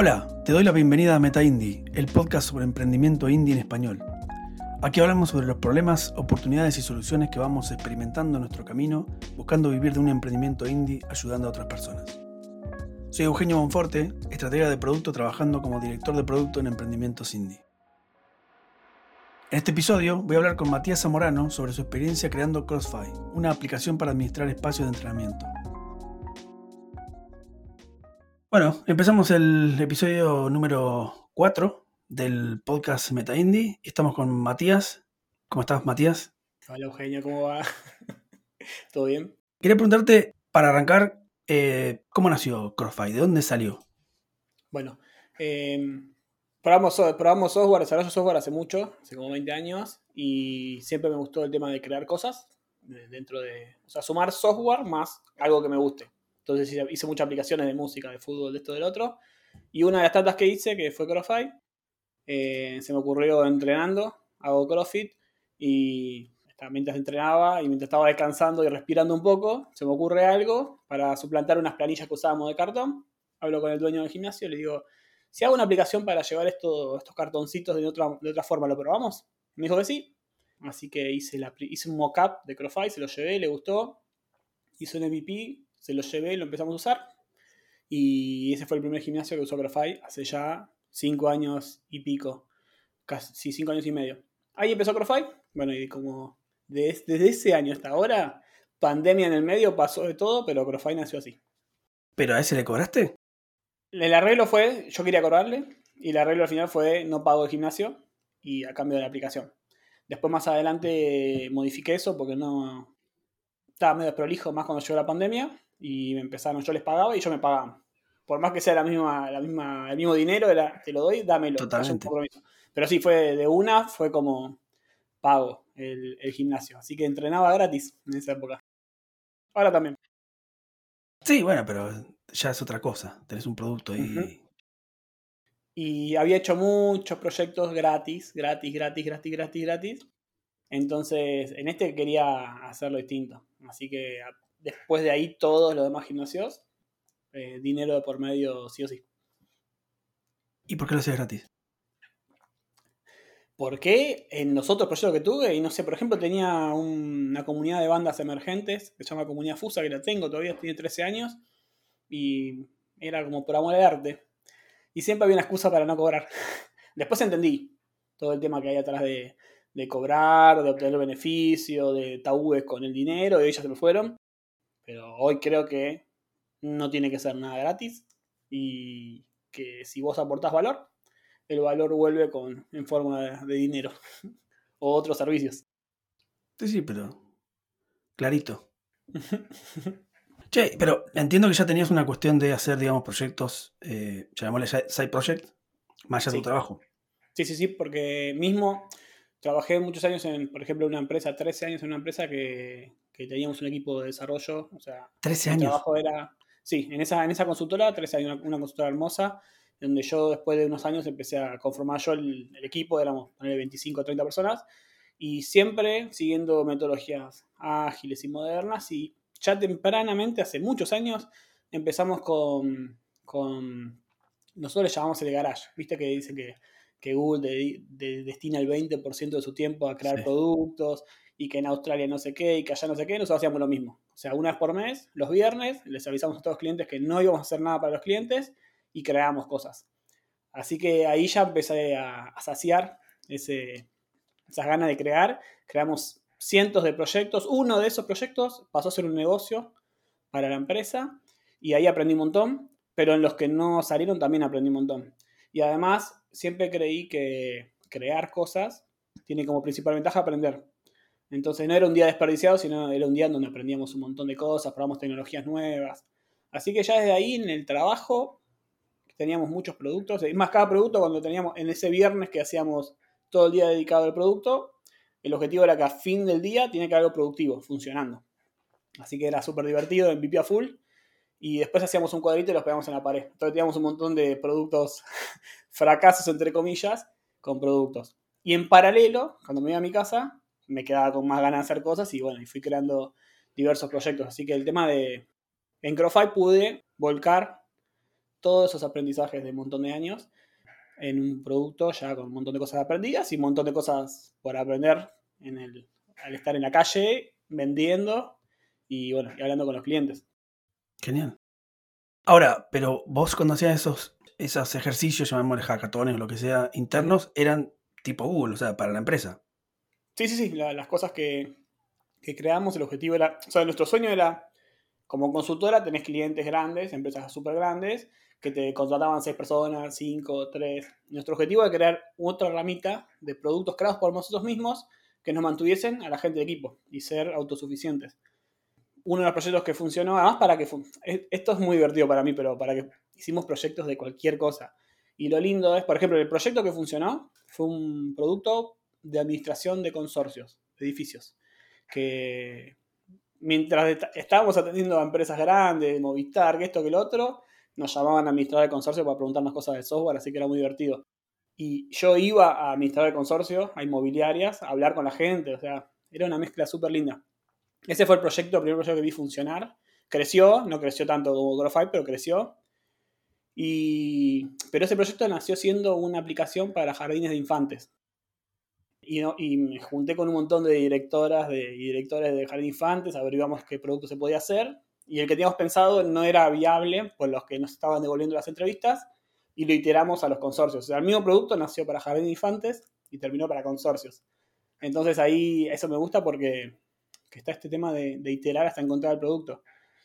Hola, te doy la bienvenida a Meta Indie, el podcast sobre emprendimiento indie en español. Aquí hablamos sobre los problemas, oportunidades y soluciones que vamos experimentando en nuestro camino, buscando vivir de un emprendimiento indie ayudando a otras personas. Soy Eugenio Bonforte, estratega de producto trabajando como director de producto en emprendimientos indie. En este episodio voy a hablar con Matías Zamorano sobre su experiencia creando Crossfire, una aplicación para administrar espacios de entrenamiento. Bueno, empezamos el episodio número 4 del podcast Meta Indie. Estamos con Matías. ¿Cómo estás, Matías? Hola, Eugenio, ¿cómo va? ¿Todo bien? Quería preguntarte, para arrancar, eh, ¿cómo nació Crossfire? ¿De dónde salió? Bueno, em, probamos, probamos software, desarrollo software hace mucho, hace como 20 años, y siempre me gustó el tema de crear cosas dentro de, o sea, sumar software más algo que me guste. Entonces hice muchas aplicaciones de música, de fútbol, de esto, del otro. Y una de las tantas que hice, que fue CrossFit, eh, se me ocurrió entrenando, hago CrossFit y mientras entrenaba y mientras estaba descansando y respirando un poco, se me ocurre algo para suplantar unas planillas que usábamos de cartón. Hablo con el dueño del gimnasio y le digo, si hago una aplicación para llevar estos cartoncitos de otra, de otra forma, ¿lo probamos? Me dijo que sí. Así que hice, la, hice un mock-up de CrossFit, se lo llevé, le gustó. Hice un MVP se lo llevé, lo empezamos a usar. Y ese fue el primer gimnasio que usó Crofy hace ya cinco años y pico. Casi cinco años y medio. Ahí empezó Crofy. Bueno, y como desde, ese año hasta ahora, pandemia en el medio, pasó de todo, pero Crofy nació así. ¿Pero a ese le cobraste? El arreglo fue, yo quería cobrarle, y el arreglo al final fue no pago el gimnasio y a cambio de la aplicación. Después más adelante modifiqué eso porque no estaba medio prolijo más cuando llegó la pandemia y me empezaron, yo les pagaba y yo me pagaba. Por más que sea la misma, la misma, el mismo dinero, era, te lo doy, dámelo. Totalmente. Pero sí, fue de una, fue como pago el, gimnasio. Así que entrenaba gratis en esa época. Ahora también. Sí, bueno, pero ya es otra cosa. Tenés un producto y. Y había hecho muchos proyectos gratis, gratis, gratis, gratis, gratis, gratis. Entonces, en este quería hacerlo distinto. Así que después de ahí todos los demás gimnasios, eh, dinero de por medio sí o sí. ¿Y por qué lo haces gratis? Porque en los otros proyectos que tuve, y no sé, por ejemplo, tenía una comunidad de bandas emergentes que se llama Comunidad Fusa, que la tengo todavía, tiene 13 años, y era como por amor al arte. Y siempre había una excusa para no cobrar. Después entendí todo el tema que hay atrás de, de cobrar, de obtener beneficio, de tabúes con el dinero, y ellos se me fueron. Pero hoy creo que no tiene que ser nada gratis y que si vos aportás valor, el valor vuelve con, en forma de, dinero o otros servicios. Sí, sí, pero clarito. che, pero entiendo que ya tenías una cuestión de hacer, digamos, proyectos, eh, llamémosle side project, más allá de tu trabajo. Sí, sí, sí, porque mismo trabajé muchos años en, por ejemplo, una empresa, 13 años en una empresa que, que teníamos un equipo de desarrollo. O sea, 13 años. trabajo era. Sí, en esa, en esa consultora, 13 años, una, consultora hermosa, donde yo después de unos años empecé a conformar yo el, equipo, éramos 25 o 30 personas, y siempre siguiendo metodologías ágiles y modernas, y ya tempranamente, hace muchos años, empezamos con, con nosotros le llamamos el garage, viste que dice que, que Google destina el 20% de su tiempo a crear productos y que en Australia no sé qué y que allá no sé qué, nosotros hacíamos lo mismo. O sea, una vez por mes, los viernes, les avisamos a todos los clientes que no íbamos a hacer nada para los clientes y creábamos cosas. Así que ahí ya empecé a, saciar esas ganas de crear. Creamos cientos de proyectos. Uno de esos proyectos pasó a ser un negocio para la empresa y ahí aprendí un montón, pero en los que no salieron también aprendí un montón. Y además, siempre creí que crear cosas tiene como principal ventaja aprender. Entonces no era un día desperdiciado, sino era un día donde aprendíamos un montón de cosas, probamos tecnologías nuevas. Así que ya desde ahí en el trabajo teníamos muchos productos. Es más, cada producto cuando teníamos en ese viernes que hacíamos todo el día dedicado al producto, el objetivo era que a fin del día tiene que haber algo productivo, funcionando. Así que era súper divertido, en a full. Y después hacíamos un cuadrito y los pegamos en la pared. Entonces teníamos un montón de productos, fracasos entre comillas, con productos. Y en paralelo, cuando me iba a mi casa, me quedaba con más ganas de hacer cosas y bueno, y fui creando diversos proyectos. Así que el tema de... En Crofy pude volcar todos esos aprendizajes de un montón de años en un producto ya con un montón de cosas aprendidas y un montón de cosas por aprender en el, al estar en la calle vendiendo y bueno, y hablando con los clientes. Genial. Ahora, pero vos cuando hacías esos, esos ejercicios, llamémosle hackatones o lo que sea, internos, eran tipo Google, o sea, para la empresa. Sí, sí, sí, las cosas que, creamos, el objetivo era, o sea, nuestro sueño era, como consultora tenés clientes grandes, empresas súper grandes, que te contrataban seis personas, cinco, tres. Nuestro objetivo era crear otra ramita de productos creados por nosotros mismos que nos mantuviesen a la gente de equipo y ser autosuficientes. Uno de los proyectos que funcionó, además para que... Esto es muy divertido para mí, pero para que hicimos proyectos de cualquier cosa. Y lo lindo es, por ejemplo, el proyecto que funcionó fue un producto de administración de consorcios, edificios, que mientras estábamos atendiendo a empresas grandes, Movistar, que esto, que lo otro, nos llamaban a administrar el consorcio para preguntarnos cosas de software, así que era muy divertido. Y yo iba a administrar el consorcio, a inmobiliarias, a hablar con la gente, o sea, era una mezcla súper linda. Ese fue el proyecto, el primer proyecto que vi funcionar. Creció, no creció tanto como GrowFi, pero creció. Y, pero ese proyecto nació siendo una aplicación para jardines de infantes. Y, me junté con un montón de directoras y directores de jardines de infantes, averiguamos qué producto se podía hacer y el que teníamos pensado no era viable por los que nos estaban devolviendo las entrevistas y lo iteramos a los consorcios. O sea, el mismo producto nació para Jardín Infantes y terminó para consorcios. Entonces ahí eso me gusta porque está este tema de, iterar hasta encontrar el producto.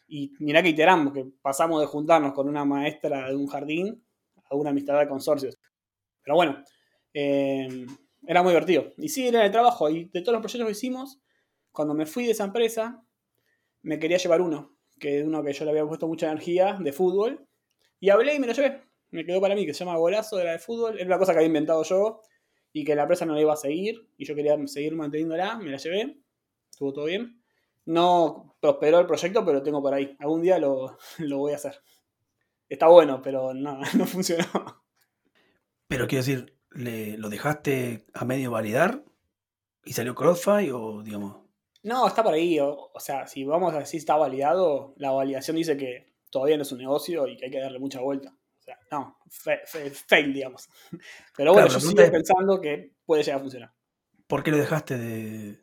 Y mirá que iteramos, que pasamos de juntarnos con una maestra de un jardín a una amistad de consorcios. Pero bueno, eh, era muy divertido. Y sí, era el trabajo. Y de todos los proyectos que hicimos, cuando me fui de esa empresa, me quería llevar uno que es uno que yo le había puesto mucha energía, de fútbol. Y hablé y me lo llevé. Me quedó para mí, que se llama Golazo, era de fútbol. Era una cosa que había inventado yo y que la empresa no la iba a seguir. Y yo quería seguir manteniéndola, me la llevé. Estuvo todo bien. No prosperó el proyecto, pero lo tengo por ahí. Algún día lo, voy a hacer. Está bueno, pero no, no funcionó. Pero quiero decir, ¿le, ¿lo dejaste a medio validar? ¿Y salió CrossFi o digamos? No, está por ahí. O, sea, si vamos a decir está validado, la validación dice que todavía no es un negocio y que hay que darle mucha vuelta. O sea, no, fail, digamos. Pero bueno, yo sigo pensando que puede llegar a funcionar. ¿Por qué lo dejaste de,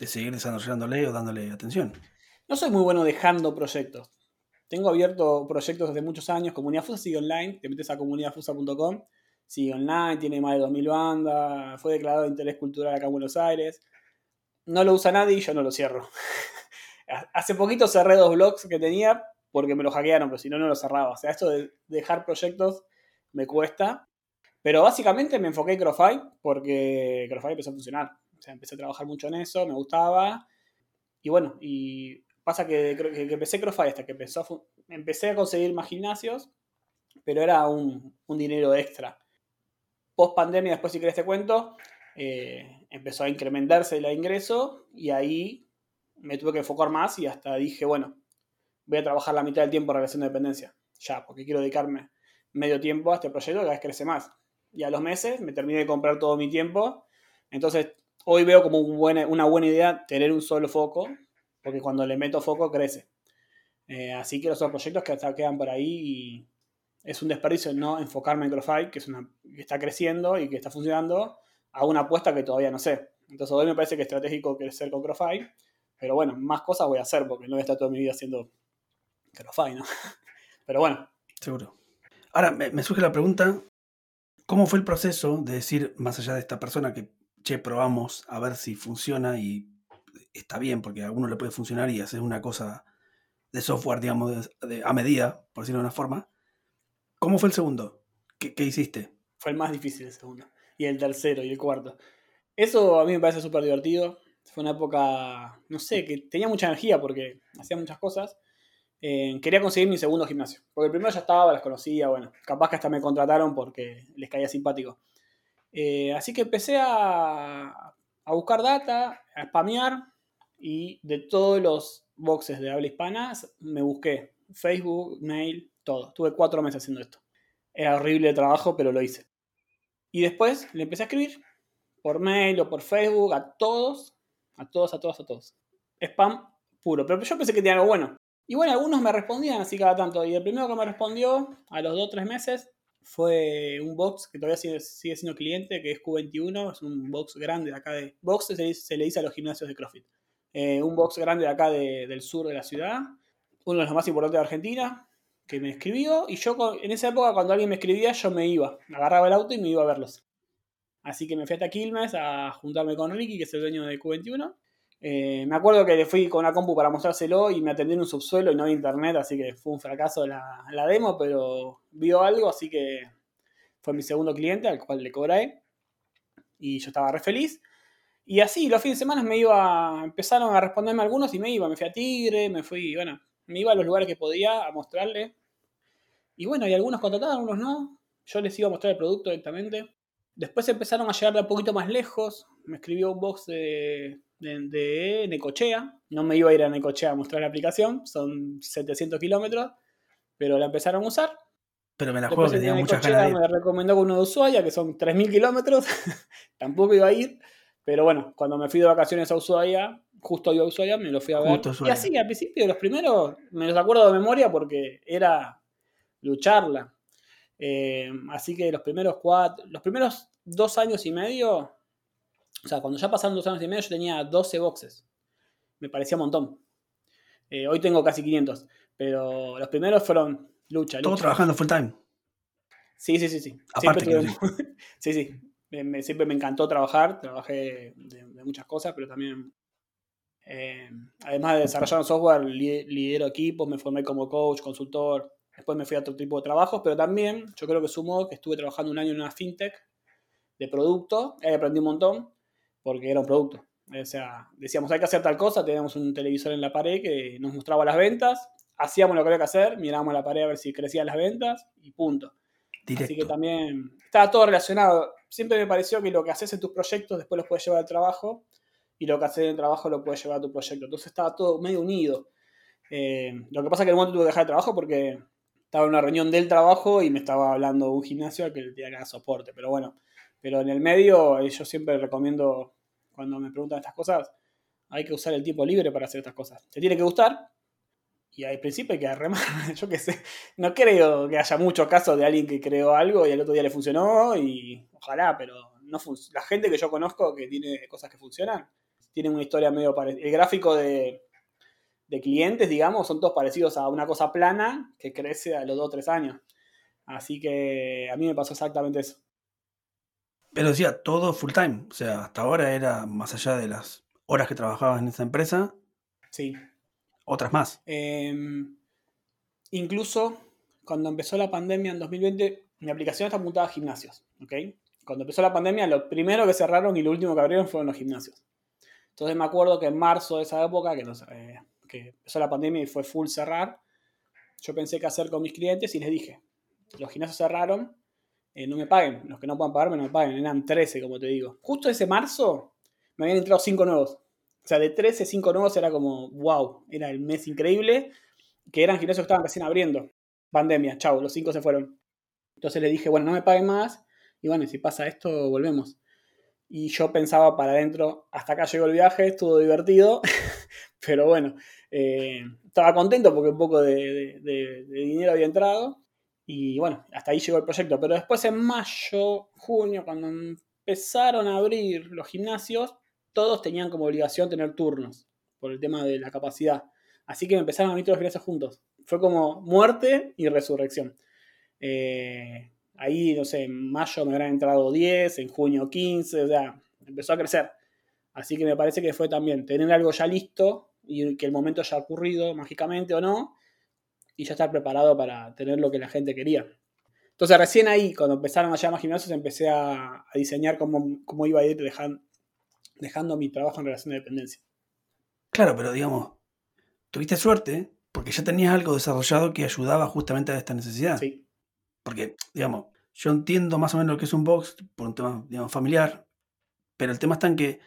de seguir desarrollándole o dándole atención? No soy muy bueno dejando proyectos. Tengo abierto proyectos desde muchos años. Comunidad Fusa sigue online. Te metes a comunidadfusa.com. Sigue online, tiene más de 2.000 bandas. Fue declarado de interés cultural acá en Buenos Aires no lo usa nadie y yo no lo cierro. Hace poquito cerré dos blogs que tenía porque me lo hackearon, pero si no, no lo cerraba. O sea, esto de dejar proyectos me cuesta. Pero básicamente me enfoqué en CrossFi porque CrossFi empezó a funcionar. O sea, empecé a trabajar mucho en eso, me gustaba. Y bueno, y pasa que, que, empecé CrossFi hasta que empezó empecé a conseguir más gimnasios, pero era un, un dinero extra. Post pandemia, después si querés te cuento, eh, empezó a incrementarse el ingreso y ahí me tuve que enfocar más y hasta dije, bueno, voy a trabajar la mitad del tiempo en relación de dependencia, ya, porque quiero dedicarme medio tiempo a este proyecto cada vez crece más. Y a los meses me terminé de comprar todo mi tiempo, entonces hoy veo como una buena idea tener un solo foco, porque cuando le meto foco crece. Eh, así que los otros proyectos que hasta quedan por ahí y es un desperdicio no enfocarme en CrossFi, que, es una, que está creciendo y que está funcionando, a una apuesta que todavía no sé. Entonces hoy me parece que es estratégico crecer con CrossFi, pero bueno, más cosas voy a hacer porque no voy a estar toda mi vida haciendo CrossFi, ¿no? Pero bueno. Seguro. Ahora, me, surge la pregunta, ¿cómo fue el proceso de decir, más allá de esta persona que, che, probamos a ver si funciona y está bien, porque a uno le puede funcionar y hacer una cosa de software, digamos, a medida, por decirlo de una forma. ¿Cómo fue el segundo? ¿Qué, ¿Qué, hiciste? Fue el más difícil el segundo y el tercero y el cuarto. Eso a mí me parece súper divertido. Fue una época, no sé, que tenía mucha energía porque hacía muchas cosas. Eh, quería conseguir mi segundo gimnasio. Porque el primero ya estaba, las conocía, bueno, capaz que hasta me contrataron porque les caía simpático. Eh, así que empecé a, a buscar data, a spamear y de todos los boxes de habla hispana me busqué Facebook, mail, todo. Tuve cuatro meses haciendo esto. Era horrible el trabajo, pero lo hice. Y después le empecé a escribir por mail o por Facebook a todos, a todos, a todos, a todos. Spam puro. Pero yo pensé que tenía algo bueno. Y bueno, algunos me respondían así cada tanto. Y el primero que me respondió a los 2 o 3 meses fue un box que todavía sigue, siendo cliente, que es Q21. Es un box grande de acá de. Box se, le dice a los gimnasios de CrossFit. Eh, un box grande de acá del sur de la ciudad. Uno de los más importantes de Argentina. Que me escribió. Y yo en esa época, cuando alguien me escribía, yo me iba. Agarraba el auto y me iba a verlos. Así que me fui hasta Quilmes a juntarme con Ricky, que es el dueño de Q21. Eh, me acuerdo que le fui con una compu para mostrárselo y me atendió en un subsuelo y no había internet, así que fue un fracaso la, demo, pero vio algo, así que fue mi segundo cliente al cual le cobré y yo estaba re feliz. Y así, los fines de semana me iba, empezaron a responderme algunos y me iba, me fui a Tigre, me fui, bueno, me iba a los lugares que podía a mostrarle. Y bueno, y algunos contrataban, algunos no. Yo les iba a mostrar el producto directamente. Después empezaron a llegar de un poquito más lejos. Me escribió un box de, de, Necochea. No me iba a ir a Necochea a mostrar la aplicación, son 700 kilómetros, pero la empezaron a usar. Pero me la juego que tenía muchas ganas. Me recomendó con uno de Ushuaia, que son 3.000 kilómetros. Tampoco iba a ir. Pero bueno, cuando me fui de vacaciones a Ushuaia, justo iba a Ushuaia, me lo fui a ver. Y así, al principio, los primeros, me los acuerdo de memoria porque era lucharla. Eh, así que los primeros cuatro, los primeros dos años y medio o sea, cuando ya pasaron dos años y medio yo tenía 12 boxes. Me parecía un montón. Eh, hoy tengo casi 500. Pero los primeros fueron lucha. Todo trabajando full time. Sí, sí, sí. sí. Aparte siempre, sí, sí. siempre me encantó trabajar. Trabajé de, muchas cosas, pero también. Eh, además de desarrollar un software, lidero equipos, me formé como coach, consultor. Después me fui a otro tipo de trabajos, pero también yo creo que sumó que estuve trabajando un año en una fintech de producto. Ahí aprendí un montón porque era un producto. O sea, decíamos, hay que hacer tal cosa, teníamos un televisor en la pared que nos mostraba las ventas, hacíamos lo que había que hacer, mirábamos la pared a ver si crecían las ventas y punto. Así que también estaba todo relacionado. Siempre me pareció que lo que haces en tus proyectos después los puedes llevar al trabajo y lo que haces en el trabajo lo puedes llevar a tu proyecto. Entonces estaba todo medio unido. Eh, lo que pasa es que en un momento tuve que dejar el trabajo porque estaba en una reunión del trabajo y me estaba hablando un gimnasio que le tenía que dar soporte. Pero bueno, pero en el medio yo siempre recomiendo cuando me preguntan estas cosas, hay que usar el tiempo libre para hacer estas cosas. Te tiene que gustar y al principio hay que remar. Yo qué sé, no creo que haya muchos casos de alguien que creó algo y al otro día le funcionó y ojalá, pero no la gente que yo conozco que tiene cosas que funcionan, tiene una historia medio parecida. El gráfico de, de clientes, digamos, son todos parecidos a una cosa plana que crece a los 2 o 3 años. Así que a mí me pasó exactamente eso. Pero decía, todo full time. O sea, hasta ahora era más allá de las horas que trabajabas en esa empresa. Sí. Otras más. Em, incluso cuando empezó la pandemia en 2020, mi aplicación está apuntada a gimnasios. ¿ok? Cuando empezó la pandemia, lo primero que cerraron y lo último que abrieron fueron los gimnasios. Entonces me acuerdo que en marzo de esa época, que, eh, que empezó la pandemia y fue full cerrar, yo pensé qué hacer con mis clientes y les dije, los gimnasios cerraron, eh, no me paguen. Los que no puedan pagarme no me paguen. Eran 13, como te digo. Justo ese marzo me habían entrado 5 nuevos. O sea, de 13, 5 nuevos era como, wow, era el mes increíble. Que eran gimnasios que estaban recién abriendo. Pandemia, chau, los 5 se fueron. Entonces le dije, bueno, no me paguen más. Y bueno, si pasa esto, volvemos. Y yo pensaba para adentro, hasta acá llegó el viaje, estuvo divertido. Pero bueno, eh, estaba contento porque un poco de dinero había entrado. Y bueno, hasta ahí llegó el proyecto. Pero después en mayo, junio, cuando empezaron a abrir los gimnasios, todos tenían como obligación tener turnos por el tema de la capacidad. Así que me empezaron a abrir todos los gimnasios juntos. Fue como muerte y resurrección. Eh, ahí, no sé, en mayo me habrán entrado 10, en junio 15, o sea, empezó a crecer. Así que me parece que fue también tener algo ya listo y que el momento haya ocurrido mágicamente o no, y ya estar preparado para tener lo que la gente quería. Entonces recién ahí, cuando empezaron a llamar gimnasios, empecé a, diseñar cómo, cómo, iba a ir dejando, dejando mi trabajo en relación de dependencia. Claro, pero digamos, tuviste suerte porque ya tenías algo desarrollado que ayudaba justamente a esta necesidad. Sí. Porque, digamos, yo entiendo más o menos lo que es un box por un tema, digamos, familiar, pero el tema está en que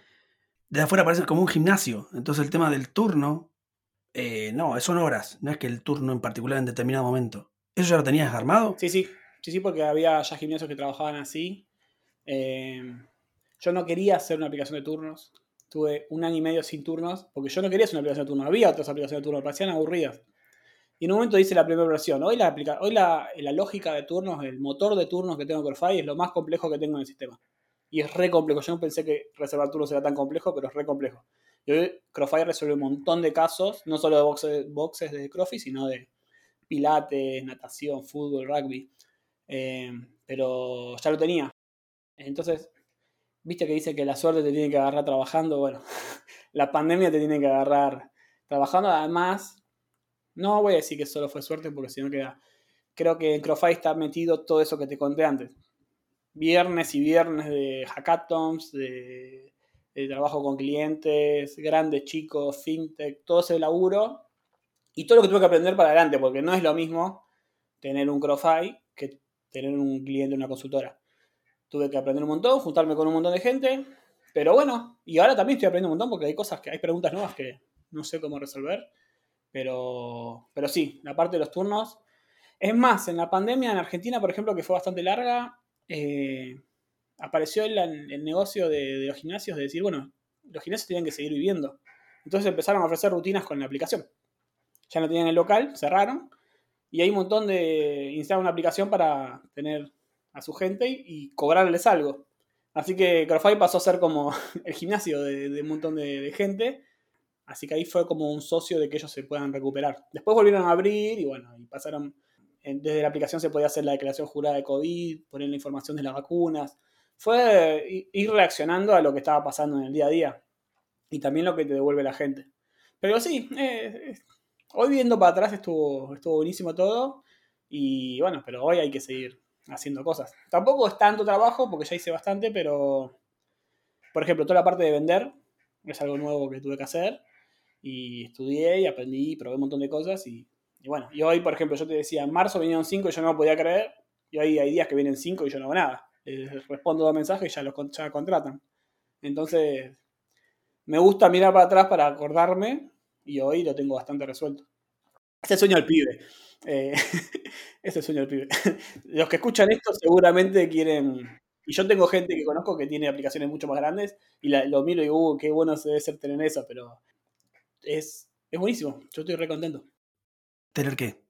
de afuera parece como un gimnasio. Entonces el tema del turno eh, no, son horas, no es que el turno en particular en determinado momento. ¿Eso ya lo tenías armado? Sí, sí, sí, sí, porque había ya gimnasios que trabajaban así. Eh, yo no quería hacer una aplicación de turnos. Tuve un año y medio sin turnos, porque yo no quería hacer una aplicación de turnos. Había otras aplicaciones de turnos, parecían aburridas. Y en un momento dice la primera versión. Hoy, la, hoy la, lógica de turnos, el motor de turnos que tengo en CrossFire es lo más complejo que tengo en el sistema. Y es re complejo. Yo no pensé que reservar turnos era tan complejo, pero es re complejo. Y hoy CrossFire resuelve un montón de casos, no solo de boxes, de CrossFit, sino de pilates, natación, fútbol, rugby. Eh, pero ya lo tenía. Entonces, viste que dice que la suerte te tiene que agarrar trabajando. Bueno, la pandemia te tiene que agarrar trabajando. Además, no voy a decir que solo fue suerte porque si no queda. Creo que en CrossFire está metido todo eso que te conté antes. Viernes y viernes de hackathons, de, trabajo con clientes, grandes, chicos, fintech, todo ese laburo y todo lo que tuve que aprender para adelante, porque no es lo mismo tener un CrossFire que tener un cliente en una consultora. Tuve que aprender un montón, juntarme con un montón de gente, pero bueno, y ahora también estoy aprendiendo un montón porque hay cosas que hay preguntas nuevas que no sé cómo resolver pero, pero sí, la parte de los turnos. Es más, en la pandemia en Argentina, por ejemplo, que fue bastante larga, eh, apareció el, el negocio de, los gimnasios de decir, bueno, los gimnasios tienen que seguir viviendo. Entonces empezaron a ofrecer rutinas con la aplicación. Ya no tenían el local, cerraron. Y hay un montón de. instalar una aplicación para tener a su gente y, cobrarles algo. Así que CrossFit pasó a ser como el gimnasio de, un montón de gente Así que ahí fue como un socio de que ellos se puedan recuperar. Después volvieron a abrir y bueno, y pasaron, desde la aplicación se podía hacer la declaración jurada de COVID, poner la información de las vacunas. Fue ir reaccionando a lo que estaba pasando en el día a día y también lo que te devuelve la gente. Pero sí, eh, hoy viendo para atrás estuvo, estuvo buenísimo todo y bueno, pero hoy hay que seguir haciendo cosas. Tampoco es tanto trabajo porque ya hice bastante, pero por ejemplo, toda la parte de vender es algo nuevo que tuve que hacer y estudié y aprendí, probé un montón de cosas y, bueno, y hoy, por ejemplo, yo te decía, en marzo vinieron cinco y yo no podía creer, y hoy hay días que vienen cinco y yo no hago nada. Les respondo dos mensajes y ya los ya contratan. Entonces, me gusta mirar para atrás para acordarme y hoy lo tengo bastante resuelto. Ese sueño del pibe. Eh, ese sueño del pibe. Los que escuchan esto seguramente quieren... Y yo tengo gente que conozco que tiene aplicaciones mucho más grandes y lo miro y digo, uh, qué bueno debe ser tener eso, pero es, es buenísimo. Yo estoy re contento. ¿Tener qué?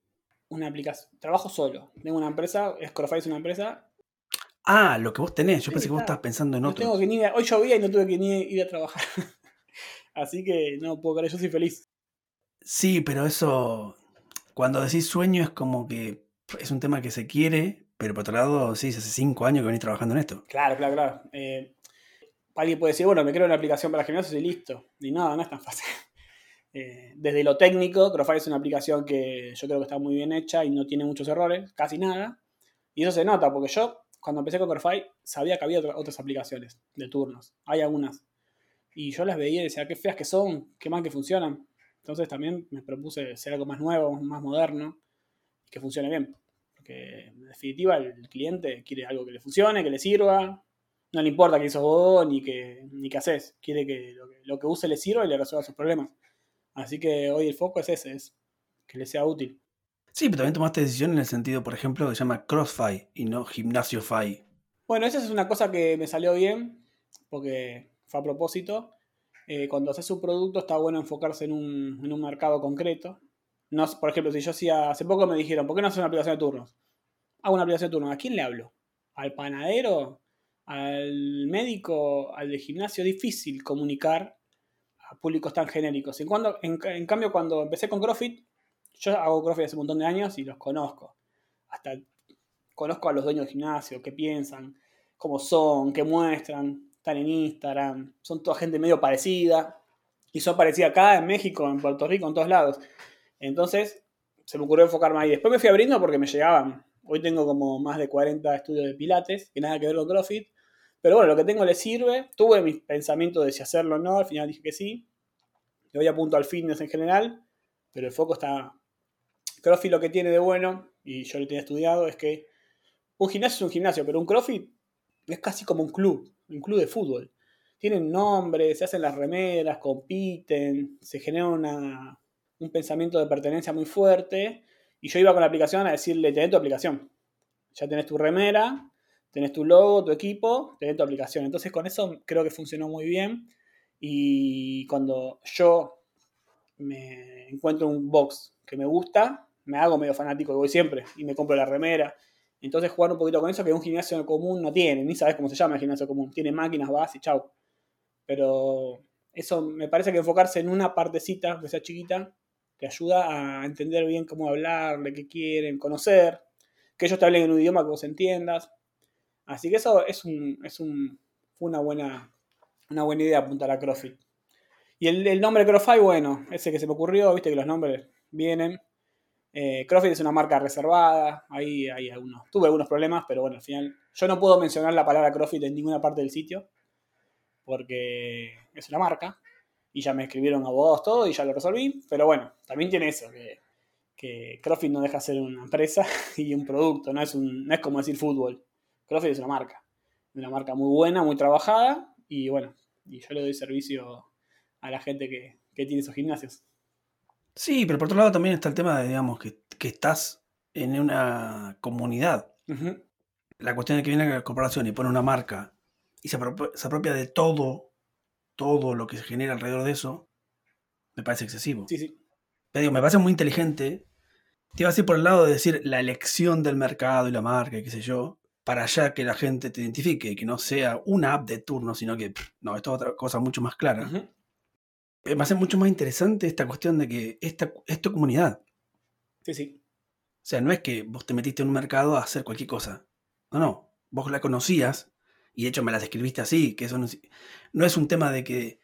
Una aplicación. Trabajo solo. Tengo una empresa, Scorify es una empresa. Ah, lo que vos tenés. Yo pensé que vos estabas pensando en otro. Tengo que ni, hoy llovía y no tuve que ni ir a trabajar. Así que no puedo creer, yo soy feliz. Sí, pero eso, cuando decís sueño es como que es un tema que se quiere, pero por otro lado, sí, hace cinco años que venís trabajando en esto. Claro, claro, claro. Eh, alguien puede decir, bueno, me creo una aplicación para gimnasios y listo. Y no, no es tan fácil. Eh, desde lo técnico, Crofire es una aplicación que yo creo que está muy bien hecha y no tiene muchos errores, casi nada. Y eso se nota, porque yo, cuando empecé con Crofire, sabía que había otras aplicaciones de turnos. Hay algunas. Y yo las veía y decía, qué feas que son, qué mal que funcionan. Entonces también me propuse ser algo más nuevo, más moderno, y que funcione bien. Porque en definitiva el cliente quiere algo que le funcione, que le sirva. No le importa que hizo vos ni que, ni que haces. Quiere que lo, que lo que use le sirva y le resuelva sus problemas. Así que hoy el foco es ese, es que le sea útil. Sí, pero también tomaste decisión en el sentido, por ejemplo, que se llama CrossFi y no Gimnasio Fi. Bueno, esa es una cosa que me salió bien, porque fue a propósito. Eh, cuando haces un producto está bueno enfocarse en un, en un mercado concreto. No, por ejemplo, si yo hacía, hace poco me dijeron, ¿por qué no haces una aplicación de turnos? Hago una aplicación de turnos, ¿a quién le hablo? ¿Al panadero? ¿Al médico? ¿Al de gimnasio? Difícil comunicar públicos tan genéricos. En, cuando, en, cambio, cuando empecé con CrossFit, yo hago CrossFit hace un montón de años y los conozco. Hasta conozco a los dueños del gimnasio, qué piensan, cómo son, qué muestran, están en Instagram, son toda gente medio parecida. Y son parecidas acá, en México, en Puerto Rico, en todos lados. Entonces, se me ocurrió enfocarme ahí. Después me fui abriendo porque me llegaban. Hoy tengo como más de 40 estudios de pilates, que nada que ver con CrossFit. Pero bueno, lo que tengo le sirve. Tuve mis pensamientos de si hacerlo o no, al final dije que sí. Le voy a punto al fitness en general, pero el foco está... CrossFit lo que tiene de bueno, y yo lo tenía estudiado, es que un gimnasio es un gimnasio, pero un CrossFit es casi como un club, un club de fútbol. Tienen nombre, se hacen las remeras, compiten, se genera un pensamiento de pertenencia muy fuerte. Y yo iba con la aplicación a decirle, tenés tu aplicación. Ya tenés tu remera, tenés tu logo, tu equipo, tenés tu aplicación. Entonces con eso creo que funcionó muy bien. Y cuando yo me encuentro un box que me gusta, me hago medio fanático voy siempre y me compro la remera. Entonces jugar un poquito con eso que un gimnasio común no tiene, ni sabes cómo se llama el gimnasio común. Tiene máquinas, vas y chau. Pero eso me parece que enfocarse en una partecita, que sea chiquita, te ayuda a entender bien cómo hablar, de qué quieren, conocer, que ellos te hablen en un idioma que vos entiendas. Así que eso es un, es un, una buena, una buena idea apuntar a CrossFit. Y el, el nombre CrossFit, bueno, ese que se me ocurrió, viste que los nombres vienen. Eh, es una marca reservada, ahí hay algunos, tuve algunos problemas, pero bueno, al final yo no puedo mencionar la palabra CrossFit en ninguna parte del sitio, porque es una marca, y ya me escribieron abogados todo y ya lo resolví, pero bueno, también tiene eso, que, que CrossFit no deja de ser una empresa y un producto, no es, un, no es como decir fútbol, CrossFit es una marca, una marca muy buena, muy trabajada, y bueno, y yo le doy servicio a la gente que, que tiene esos gimnasios. Sí, pero por otro lado también está el tema de, digamos, que, que estás en una comunidad. La cuestión de que viene la corporación y pone una marca y se apropia, se apropia de todo, todo lo que se genera alrededor de eso, me parece excesivo. Sí, sí. Pero digo, me parece muy inteligente. Te iba a decir por el lado de decir la elección del mercado y la marca y qué sé yo, para allá que la gente te identifique, que no sea una app de turno, sino que, pff, no, esto es otra cosa mucho más clara. Ujú. Eh, Me hace mucho más interesante esta cuestión de que esta es tu comunidad. Sí, sí. O sea, no es que vos te metiste en un mercado a hacer cualquier cosa. No, no. Vos la conocías y de hecho me la describiste así, que eso no, es- no es un tema de que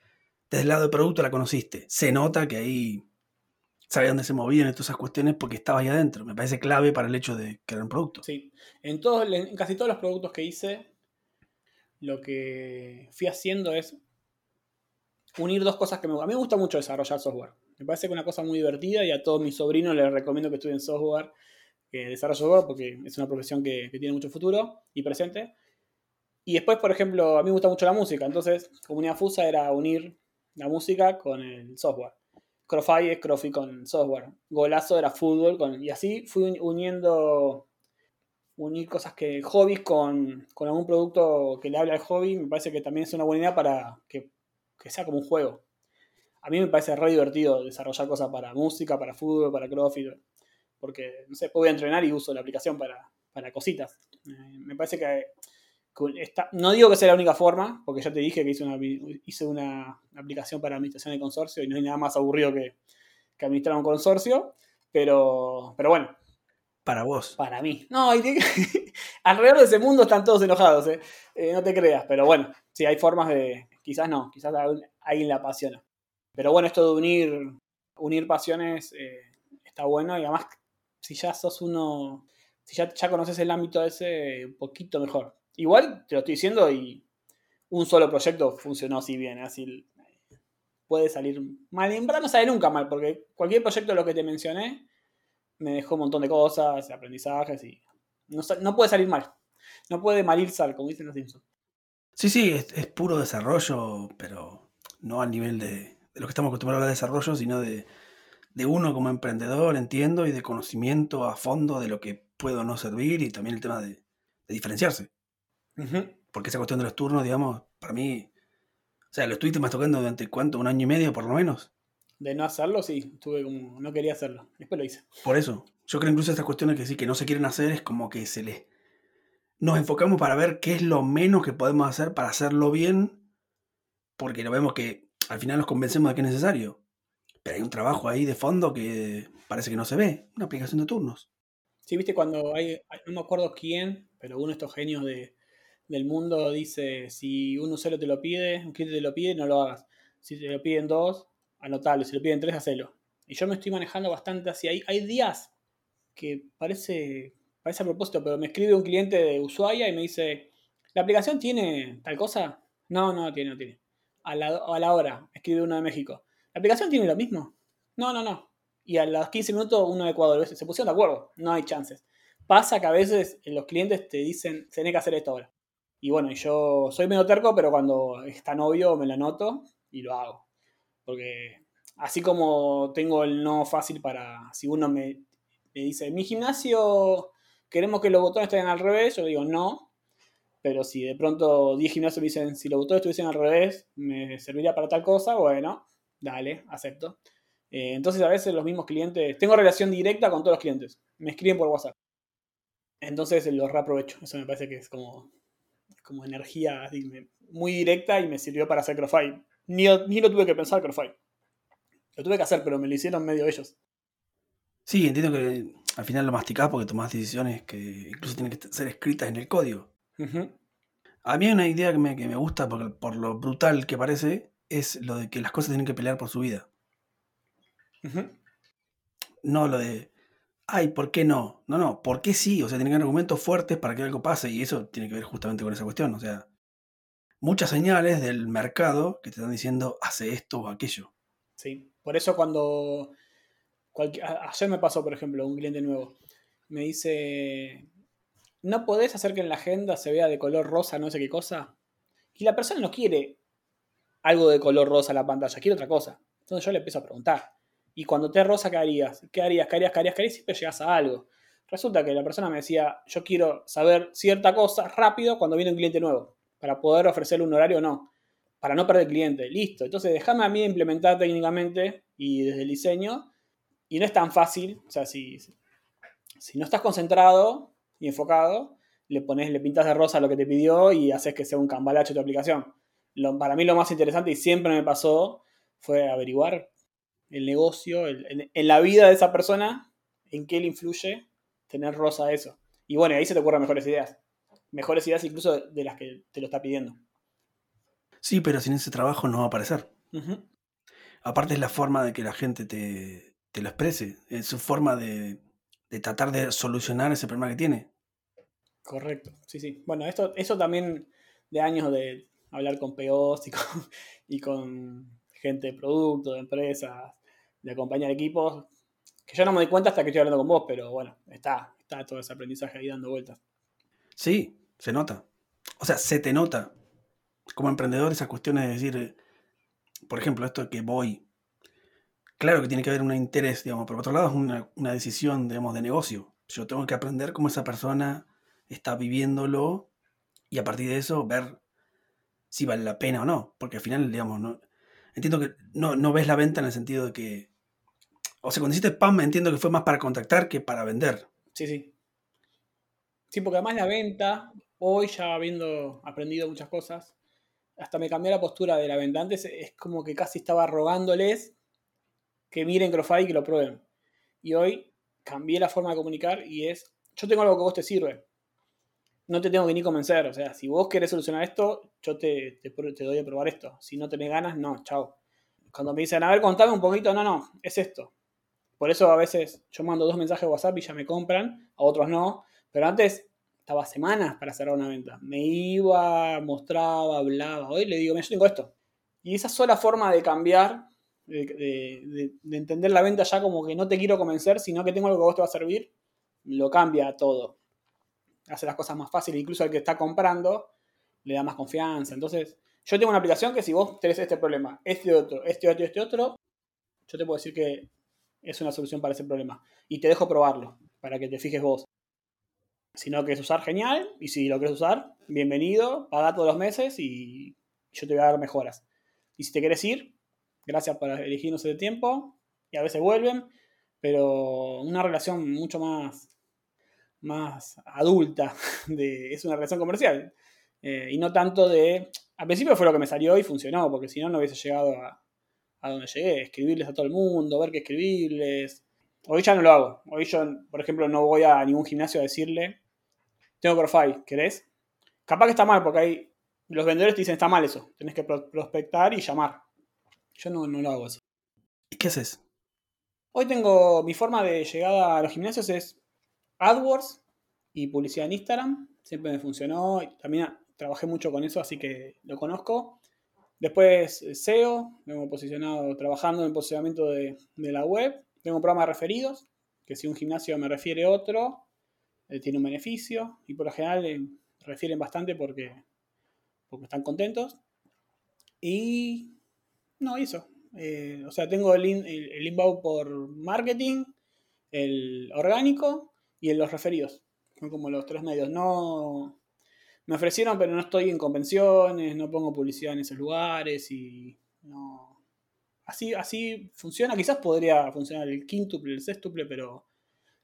desde el lado del producto la conociste. Se nota que ahí sabías dónde se movían y todas esas cuestiones porque estabas ahí adentro. Me parece clave para el hecho de crear un producto. Sí. En, casi todos los productos que hice, lo que fui haciendo es unir dos cosas que me A mí me gusta mucho desarrollar software. Me parece que es una cosa muy divertida y a todos mis sobrinos les recomiendo que estudien software, que desarrollen software, porque es una profesión que, que tiene mucho futuro y presente. Y después, por ejemplo, a mí me gusta mucho la música, entonces Comunidad Fusa era unir la música con el software. Crofy es con software. Golazo era fútbol con, y así fui uni- uniendo unir cosas que hobbies con, con algún producto que le hable al hobby me parece que también es una buena idea para que, que sea como un juego. A mí me parece re divertido desarrollar cosas para música, para fútbol, para CrossFit, porque no sé, a entrenar y uso la aplicación para, para cositas. Eh, me parece que, no digo que sea la única forma, porque ya te dije que hice una, hice una aplicación para administración de consorcio y no hay nada más aburrido que, que administrar un consorcio, pero, pero bueno, Para vos. para mí. No, y te- alrededor de ese mundo están todos enojados, ¿eh? Eh, no te creas, pero bueno, sí, hay formas de. Quizás no, quizás a alguien le apasiona. Pero bueno, esto de unir, unir pasiones eh, está bueno y además, si ya sos uno. Si ya, ya conoces el ámbito ese, un poquito mejor. Igual te lo estoy diciendo y un solo proyecto funcionó así bien, así puede salir mal. En verdad no sale nunca mal, porque cualquier proyecto de lo que te mencioné me dejó un montón de cosas, aprendizajes y no, no puede salir mal. No puede mal ir sal, como dicen los Simpsons. Sí, sí, es, puro desarrollo, pero no a nivel de, de lo que estamos acostumbrados a hablar de desarrollo, sino de, de uno como emprendedor, entiendo, y de conocimiento a fondo de lo que puedo no servir y también el tema de diferenciarse. Porque esa cuestión de los turnos, digamos, para mí, o sea, lo estuviste más tocando durante cuánto, un año y medio por lo menos. De no hacerlo, sí, estuve como, no quería hacerlo. Después lo hice. Por eso, yo creo incluso estas cuestiones que sí, que no se quieren hacer, es como que se les... Nos enfocamos para ver qué es lo menos que podemos hacer para hacerlo bien, porque lo vemos que al final nos convencemos de que es necesario. Pero hay un trabajo ahí de fondo que parece que no se ve, una aplicación de turnos. Sí, viste cuando hay- no me acuerdo quién, pero uno de estos genios de, del mundo dice, si uno solo te lo pide, un cliente te lo pide, no lo hagas. Si te lo piden dos, anotalo. Si lo piden tres, hacelo. Y yo me estoy manejando bastante así. Hay, hay días que parece, parece a propósito, pero me escribe un cliente de Ushuaia y me dice, ¿la aplicación tiene tal cosa? No, no tiene, no tiene. A la, a la hora, escribe uno de México. ¿La aplicación tiene lo mismo? No, no, no. Y a los 15 minutos uno de Ecuador. Se pusieron de acuerdo. No hay chances. Pasa que a veces los clientes te dicen, tenés que hacer esto ahora. Y bueno, yo soy medio terco, pero cuando es tan obvio me lo anoto y lo hago. Porque así como tengo el no fácil para, si uno me, dice, mi gimnasio queremos que los botones estén al revés, yo digo no. Pero si de pronto 10 gimnasios me dicen, si los botones estuviesen al revés, me serviría para tal cosa, bueno, dale, acepto. Eh, entonces a veces los mismos clientes, tengo relación directa con todos los clientes, me escriben por WhatsApp. Entonces lo reaprovecho, eso me parece que es como, como energía muy directa y me sirvió para hacer CrossFi. Ni, ni lo tuve que pensar CrossFi. Lo tuve que hacer, pero me lo hicieron medio ellos. Sí, entiendo que al final lo masticás porque tomás decisiones que incluso tienen que ser escritas en el código. A mí hay una idea que me, que me gusta por, por, lo brutal que parece, es lo de que las cosas tienen que pelear por su vida. No lo de, ay, ¿por qué no? No, no, ¿por qué sí? O sea, tienen que haber argumentos fuertes para que algo pase y eso tiene que ver justamente con esa cuestión. O sea, muchas señales del mercado que te están diciendo, hace esto o aquello. Sí, por eso cuando... ayer me pasó, por ejemplo, un cliente nuevo. Me dice, ¿no podés hacer que en la agenda se vea de color rosa no sé qué cosa? Y la persona no quiere algo de color rosa en la pantalla, quiere otra cosa. Entonces yo le empiezo a preguntar. Y cuando te rosa, ¿qué harías? ¿Qué harías? ¿Qué harías? ¿Qué harías? ¿Qué harías? Siempre llegas a algo. Resulta que la persona me decía, yo quiero saber cierta cosa rápido cuando viene un cliente nuevo, para poder ofrecerle un horario o no, para no perder cliente. Listo. Entonces déjame a mí implementar técnicamente y desde el diseño. Y no es tan fácil. O sea, si, si no estás concentrado y enfocado, le pones, le pintas de rosa lo que te pidió y haces que sea un cambalacho tu aplicación. para mí lo más interesante y siempre me pasó fue averiguar el negocio, en, la vida de esa persona, en qué le influye tener rosa eso. Y bueno, ahí se te ocurren mejores ideas. Mejores ideas incluso de las que te lo está pidiendo. Sí, pero sin ese trabajo no va a aparecer. Aparte es la forma de que la gente te, lo exprese. Es su forma de, tratar de solucionar ese problema que tiene. Correcto, sí, sí. Bueno, esto, eso también de años de hablar con POs y y con gente de producto, de empresas, de acompañar equipos, que yo no me doy cuenta hasta que estoy hablando con vos, pero bueno, está, está todo ese aprendizaje ahí dando vueltas. Sí, se nota. O sea, se te nota. Como emprendedor, esas cuestiones de decir, por ejemplo, esto de que voy. Claro que tiene que haber un interés, digamos, pero por otro lado es una, una decisión, digamos, de negocio. Yo tengo que aprender cómo esa persona está viviéndolo y a partir de eso ver si vale la pena o no. Porque al final, digamos, no, entiendo que no, no ves la venta en el sentido de que. O sea, cuando hiciste spam entiendo que fue más para contactar que para vender. Sí, sí. Sí, porque además la venta, hoy ya habiendo aprendido muchas cosas, hasta me cambié la postura de la venta. Antes es como que casi estaba rogándoles que miren Crofy y que lo prueben. Y hoy cambié la forma de comunicar y es, yo tengo algo que vos te sirve. No te tengo que ni convencer. O sea, si vos querés solucionar esto, yo te, te, doy a probar esto. Si no tenés ganas, no, chao. Cuando me dicen, a ver, contame un poquito, no, no, es esto. Por eso a veces yo mando dos mensajes de WhatsApp y ya me compran, a otros no. Pero antes estaba semanas para cerrar una venta. Me iba, mostraba, hablaba. Hoy le digo, mira, yo tengo esto. Y esa sola forma de cambiar, de, de, entender la venta ya como que no te quiero convencer, sino que tengo algo que a vos te va a servir, lo cambia todo. Hace las cosas más fáciles. Incluso al que está comprando le da más confianza. Entonces, yo tengo una aplicación que si vos tenés este problema, este otro, este otro, este otro, yo te puedo decir que es una solución para ese problema. Y te dejo probarlo, para que te fijes vos. Si no lo querés usar, genial. Y si lo querés usar, bienvenido, paga todos los meses y yo te voy a dar mejoras. Y si te querés ir, gracias por elegirnos ese tiempo. Y a veces vuelven, pero una relación mucho más, más adulta. De, es una relación comercial. Eh, y no tanto de... Al principio fue lo que me salió y funcionó, porque si no, no hubiese llegado a, donde llegué, escribirles a todo el mundo, ver qué escribirles. Hoy ya no lo hago. Hoy yo, por ejemplo, no voy a ningún gimnasio a decirle, tengo profile, ¿querés? Capaz que está mal, porque hay, los vendedores te dicen, está mal eso, tenés que prospectar y llamar. Yo no, no lo hago eso. ¿Y qué haces? Hoy tengo, mi forma de llegada a los gimnasios es AdWords y publicidad en Instagram. Siempre me funcionó. También trabajé mucho con eso, así que lo conozco. Después eh, SEO, hemos posicionado trabajando en el posicionamiento de, la web. Tengo un programa de referidos, que si un gimnasio me refiere otro, eh, tiene un beneficio. Y por lo general eh, refieren bastante porque, porque están contentos. Y no, eso. o sea, tengo el, el, inbound por marketing, el orgánico y en los referidos. Son como los tres medios. No, me ofrecieron, pero no estoy en convenciones, no pongo publicidad en esos lugares y no. así, así funciona. Quizás podría funcionar el quíntuple, el sextuple, pero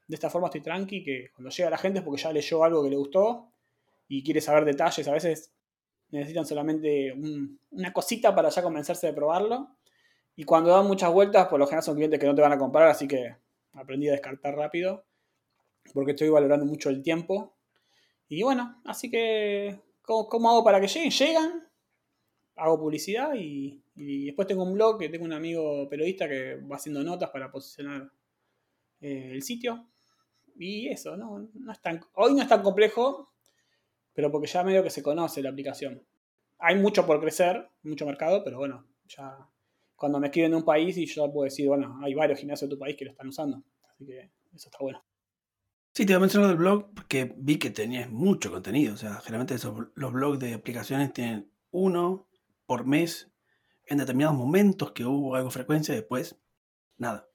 de esta forma estoy tranqui, que cuando llega la gente es porque ya leyó algo que le gustó y quiere saber detalles. A veces necesitan solamente una cosita para ya convencerse de probarlo. Y cuando dan muchas vueltas, por lo general son clientes que no te van a comprar, así que aprendí a descartar rápido, porque estoy valorando mucho el tiempo. Y bueno, así que, ¿cómo, hago para que lleguen? Llegan, hago publicidad y, después tengo un blog que tengo un amigo periodista que va haciendo notas para posicionar eh, el sitio. Y eso, ¿no? no es tan, hoy no es tan complejo, pero porque ya medio que se conoce la aplicación. Hay mucho por crecer, mucho mercado, pero bueno, ya cuando me escriben de un país y yo puedo decir, bueno, hay varios gimnasios de tu país que lo están usando. Así que eso está bueno. Sí, te voy a mencionar del blog porque vi que tenías mucho contenido. O sea, generalmente los blogs de aplicaciones tienen uno por mes en determinados momentos que hubo algo frecuencia, después nada.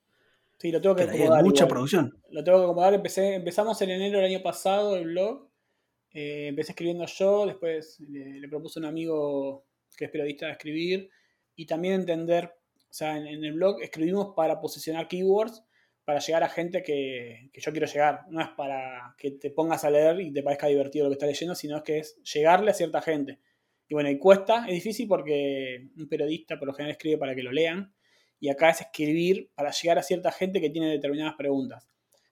Sí, lo tengo que acomodar. Hay mucha producción. Lo tengo que acomodar. Empecé, empezamos en enero del año pasado el blog. Eh, empecé escribiendo yo, después le, le, propuse a un amigo que es periodista de escribir y también entender, o sea, en, el blog escribimos para posicionar keywords para llegar a gente que, yo quiero llegar. No es para que te pongas a leer y te parezca divertido lo que estás leyendo, sino es que es llegarle a cierta gente. Y bueno, y cuesta, es difícil porque un periodista por lo general escribe para que lo lean y acá es escribir para llegar a cierta gente que tiene determinadas preguntas.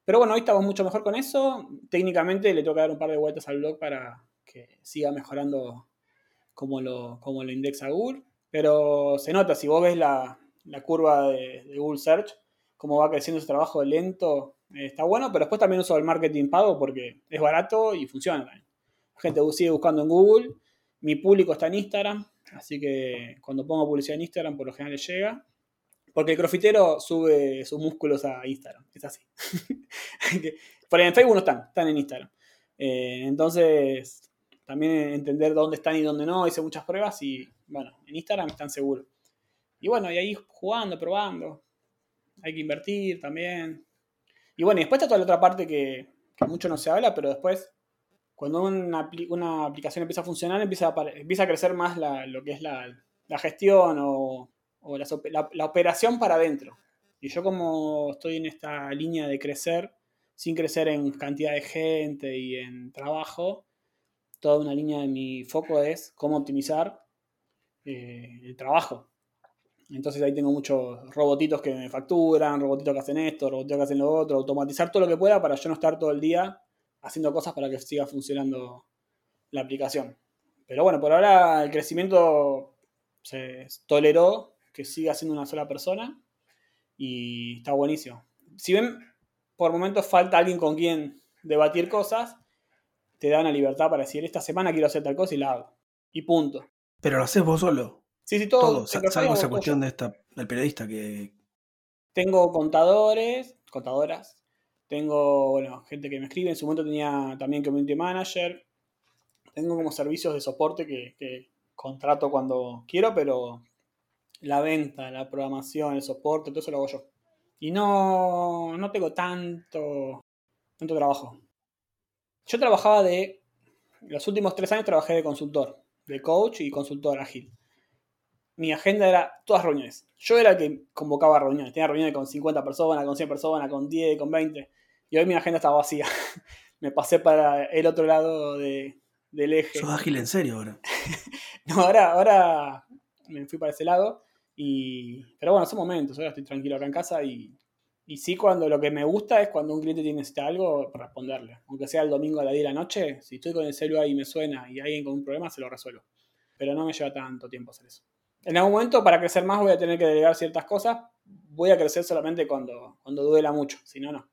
Pero bueno, hoy estamos mucho mejor con eso. Técnicamente le tengo que dar un par de vueltas al blog para que siga mejorando como lo, como lo indexa Google. Pero se nota, si vos ves la, curva de, Google Search, cómo va creciendo ese trabajo lento, eh, está bueno, pero después también uso el marketing pago porque es barato y funciona también. La gente sigue buscando en Google, mi público está en Instagram, así que cuando pongo publicidad en Instagram por lo general le llega. Porque el crofitero sube sus músculos a Instagram, es así. Por en Facebook no están, están en Instagram. Eh, entonces, también entender dónde están y dónde no, hice muchas pruebas y, bueno, en Instagram están seguros. Y bueno, y ahí jugando, probando. Hay que invertir también. Y bueno, y después está toda la otra parte que, mucho no se habla, pero después, cuando una, aplicación empieza a funcionar, empieza a, empieza a crecer más lo que es la, gestión o o la, operación para adentro. Y yo como estoy en esta línea de crecer, sin crecer en cantidad de gente y en trabajo, toda una línea de mi foco es cómo optimizar eh, el trabajo. Entonces ahí tengo muchos robotitos que me facturan, robotitos que hacen esto, robotitos que hacen lo otro, automatizar todo lo que pueda para yo no estar todo el día haciendo cosas para que siga funcionando la aplicación. Pero bueno, por ahora el crecimiento se toleró que siga siendo una sola persona y está buenísimo. Si ven, por momentos falta alguien con quien debatir cosas, te da una libertad para decir, esta semana quiero hacer tal cosa y la hago. Y punto. Pero lo haces vos solo. Sí, sí, todo. todo. Salvo esa cuestión de esta, del periodista que... Tengo contadores, contadoras. Tengo, bueno, gente que me escribe. En su momento tenía también community manager. Tengo como servicios de soporte que, que contrato cuando quiero, pero la venta, la programación, el soporte, todo eso lo hago yo. Y no, no tengo tanto, tanto trabajo. Yo trabajaba de, los últimos tres años trabajé de consultor, de coach y consultor ágil. Mi agenda era todas reuniones. Yo era el que convocaba reuniones. Tenía reuniones con 50 personas, con 100 personas, con 10, con 20. Y hoy mi agenda estaba vacía. Me pasé para el otro lado de, del eje. ¿Sos ágil en serio ahora? no, ahora, ahora me fui para ese lado. Y, pero bueno, son momentos, ahora estoy tranquilo acá en casa y, y sí cuando lo que me gusta es cuando un cliente tiene necesita algo, responderle. Aunque sea el domingo a las 10 de la noche, si estoy con el celular y me suena y hay alguien con un problema, se lo resuelvo. Pero no me lleva tanto tiempo hacer eso. En algún momento, para crecer más, voy a tener que delegar ciertas cosas. Voy a crecer solamente cuando, cuando duela mucho, si no, no.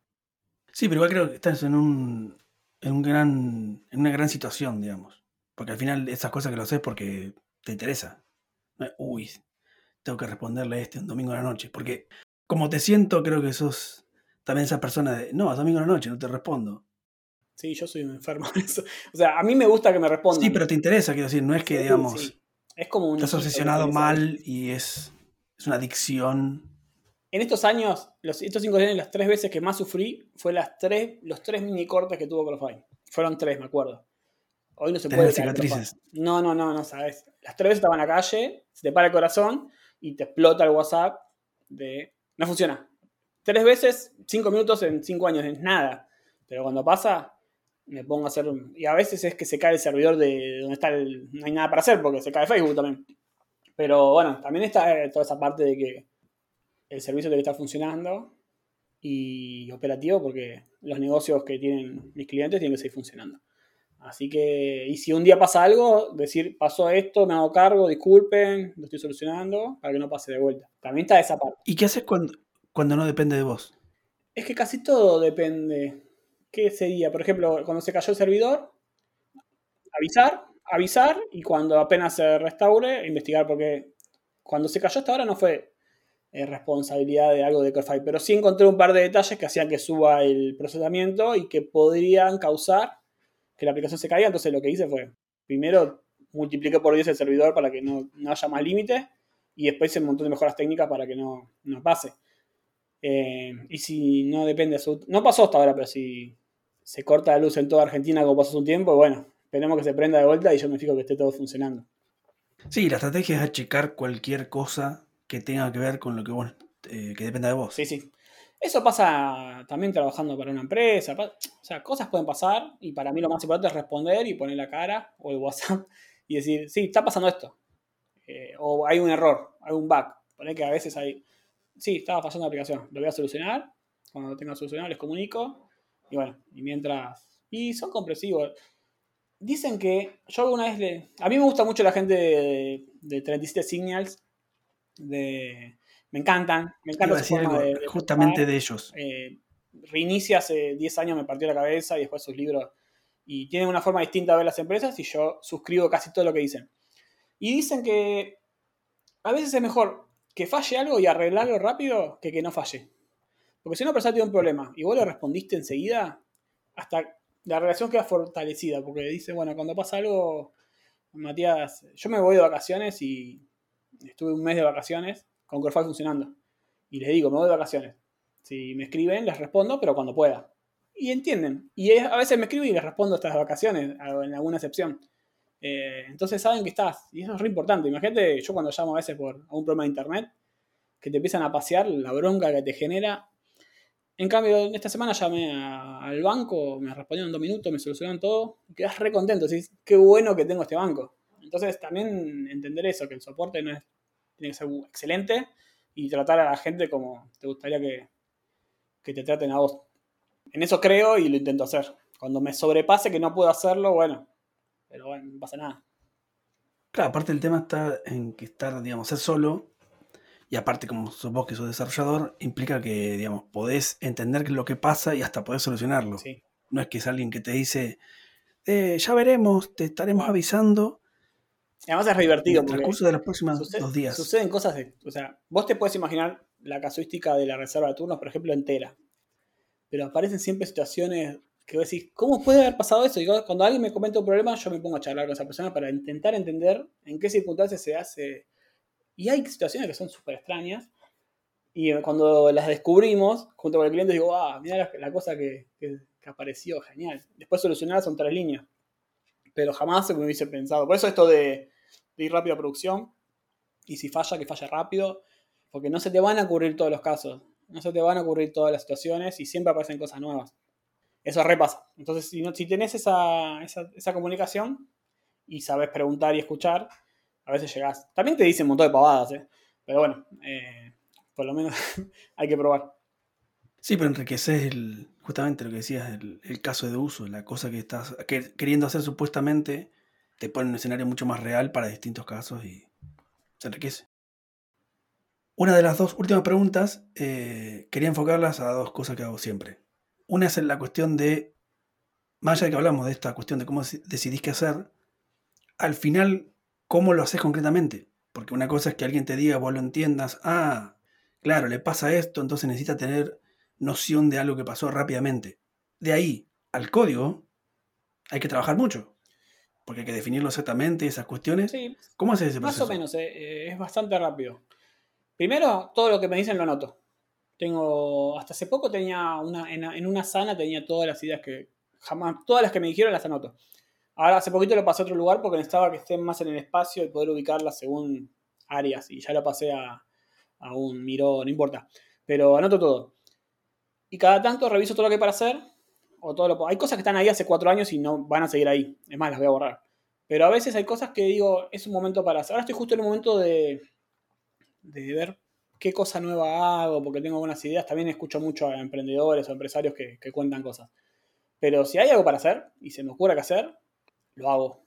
Sí, pero igual creo que estás en un, en un gran, en una gran situación, digamos. Porque al final esas cosas que lo haces porque te interesa. Uy, tengo que responderle a este un domingo a la noche. Porque como te siento, creo que sos también esa persona de, no, domingo a la noche, no te respondo. Sí, yo soy un enfermo. O sea, a mí me gusta que me respondan. Sí, pero te interesa, quiero decir, no es que, digamos, es como un estás obsesionado mal y es, es una adicción. En estos años, los, estos cinco años, las tres veces que más sufrí fue las tres, los tres mini cortes que tuvo Crossfire. Fueron tres, me acuerdo. Hoy no se puede. cicatrices? No, no, no, no sabes. Las tres veces estaba en la calle, se te para el corazón y te explota el WhatsApp de no funciona. Tres veces, cinco minutos en cinco años, es nada. Pero cuando pasa, me pongo a hacer. Y a veces es que se cae el servidor de donde está el. No hay nada para hacer porque se cae Facebook también. Pero bueno, también está toda esa parte de que el servicio debe estar funcionando y operativo porque los negocios que tienen mis clientes tienen que seguir funcionando. Así que, y si un día pasa algo, decir, pasó esto, me hago cargo, disculpen, lo estoy solucionando, para que no pase de vuelta. También está esa parte. ¿Y qué haces cuando, cuando no depende de vos? Es que casi todo depende. ¿Qué sería? Por ejemplo, cuando se cayó el servidor, avisar, avisar y cuando apenas se restaure, investigar, porque cuando se cayó hasta ahora no fue eh, responsabilidad de algo de Corefy, pero sí encontré un par de detalles que hacían que suba el procesamiento y que podrían causar que la aplicación se caiga. Entonces lo que hice fue, primero multipliqué por 10 el servidor para que no, haya más límite y después hice un montón de mejoras técnicas para que no, pase. Eh, y si no depende, no pasó hasta ahora, pero si se corta la luz en toda Argentina como pasó hace un tiempo, bueno, esperemos que se prenda de vuelta y yo me fijo que esté todo funcionando. Sí, la estrategia es achicar cualquier cosa que tenga que ver con lo que vos, eh, que dependa de vos. Sí, sí. Eso pasa también trabajando para una empresa. O sea, cosas pueden pasar y para mí lo más importante es responder y poner la cara o el WhatsApp y decir, sí, está pasando esto. Eh, o hay un error, hay un bug. Poner que a veces hay, sí, estaba fallando la aplicación, lo voy a solucionar. Cuando lo tenga solucionado les comunico. Y bueno, y mientras... Y son compresivos. Dicen que yo una vez le... A mí me gusta mucho la gente de, de 37 Signals. De, me encantan, me encanta justamente de ellos. Eh, reinicia hace 10 años me partió la cabeza y después sus libros. Y tienen una forma distinta de ver las empresas y yo suscribo casi todo lo que dicen. Y dicen que a veces es mejor que falle algo y arreglarlo rápido que que no falle. Porque si una persona tiene un problema y vos le respondiste enseguida, hasta la relación queda fortalecida. Porque dice, bueno, cuando pasa algo, Matías, yo me voy de vacaciones y estuve un mes de vacaciones con Corefy funcionando. Y les digo, me voy de vacaciones. Si me escriben, les respondo, pero cuando pueda. Y entienden. Y a veces me escriben y les respondo estas vacaciones, en alguna excepción. Eh, entonces saben que estás. Y eso es re importante. Imagínate, yo cuando llamo a veces por un problema de internet, que te empiezan a pasear, la bronca que te genera. En cambio, esta semana llamé al banco, me respondieron en dos minutos, me solucionaron todo. Y quedas re contento. Decís, qué bueno que tengo este banco. Entonces también entender eso, que el soporte no es tiene que ser excelente y tratar a la gente como te gustaría que, te traten a vos. En eso creo y lo intento hacer. Cuando me sobrepase que no puedo hacerlo, bueno, pero bueno, no pasa nada. Claro, aparte el tema está en que estar, digamos, ser solo, y aparte como sos vos que sos desarrollador, implica que, digamos, podés entender lo que pasa y hasta podés solucionarlo. No es que es alguien que te dice, eh, ya veremos, te estaremos avisando, Además es divertido. En el transcurso de los próximos dos días. Suceden cosas de. O sea, vos te puedes imaginar la casuística de la reserva de turnos, por ejemplo, entera. Pero aparecen siempre situaciones que vos decís, ¿cómo puede haber pasado eso? Y cuando alguien me comenta un problema, yo me pongo a charlar con esa persona para intentar entender en qué circunstancias se hace. Y hay situaciones que son súper extrañas. Y cuando las descubrimos, junto con el cliente, digo, ah, mira la, cosa que, que, apareció, genial. Después solucionadas son tres líneas. Pero jamás se me hubiese pensado. Por eso esto de ir rápido a producción. Y si falla, que falle rápido. Porque no se te van a ocurrir todos los casos. No se te van a ocurrir todas las situaciones y siempre aparecen cosas nuevas. Eso repasa. Entonces, si, no, si tenés esa, comunicación y sabes preguntar y escuchar, a veces llegás. También te dicen un montón de pavadas, ¿eh? Pero bueno, eh, por lo menos hay que probar. Sí, pero enriqueces el, justamente lo que decías, el, caso de uso, la cosa que estás queriendo hacer supuestamente te pone un escenario mucho más real para distintos casos y se enriquece. Una de las dos últimas preguntas eh, quería enfocarlas a dos cosas que hago siempre. Una es la cuestión de, más allá de que hablamos de esta cuestión de cómo decidís qué hacer, al final, ¿cómo lo haces concretamente? Porque una cosa es que alguien te diga, vos lo entiendas, ah, claro, le pasa esto, entonces necesita tener noción de algo que pasó rápidamente. De ahí al código hay que trabajar mucho porque hay que definirlo exactamente, esas cuestiones. Sí, ¿Cómo haces ese proceso? Más o menos, eh, eh, es bastante rápido. Primero, todo lo que me dicen lo anoto. Tengo, hasta hace poco tenía una, en, una sana tenía todas las ideas que, jamás, todas las que me dijeron las anoto. Ahora hace poquito lo pasé a otro lugar porque necesitaba que estén más en el espacio y poder ubicarlas según áreas y ya lo pasé a, aún miro, no importa. Pero anoto todo. Y cada tanto reviso todo lo que hay para hacer. O todo lo, hay cosas que están ahí hace cuatro años y no van a seguir ahí. Es más, las voy a borrar. Pero a veces hay cosas que digo, es un momento para hacer. Ahora estoy justo en el momento de, de ver qué cosa nueva hago, porque tengo algunas ideas. También escucho mucho a emprendedores o empresarios que, que cuentan cosas. Pero si hay algo para hacer y se me ocurre qué hacer, lo hago.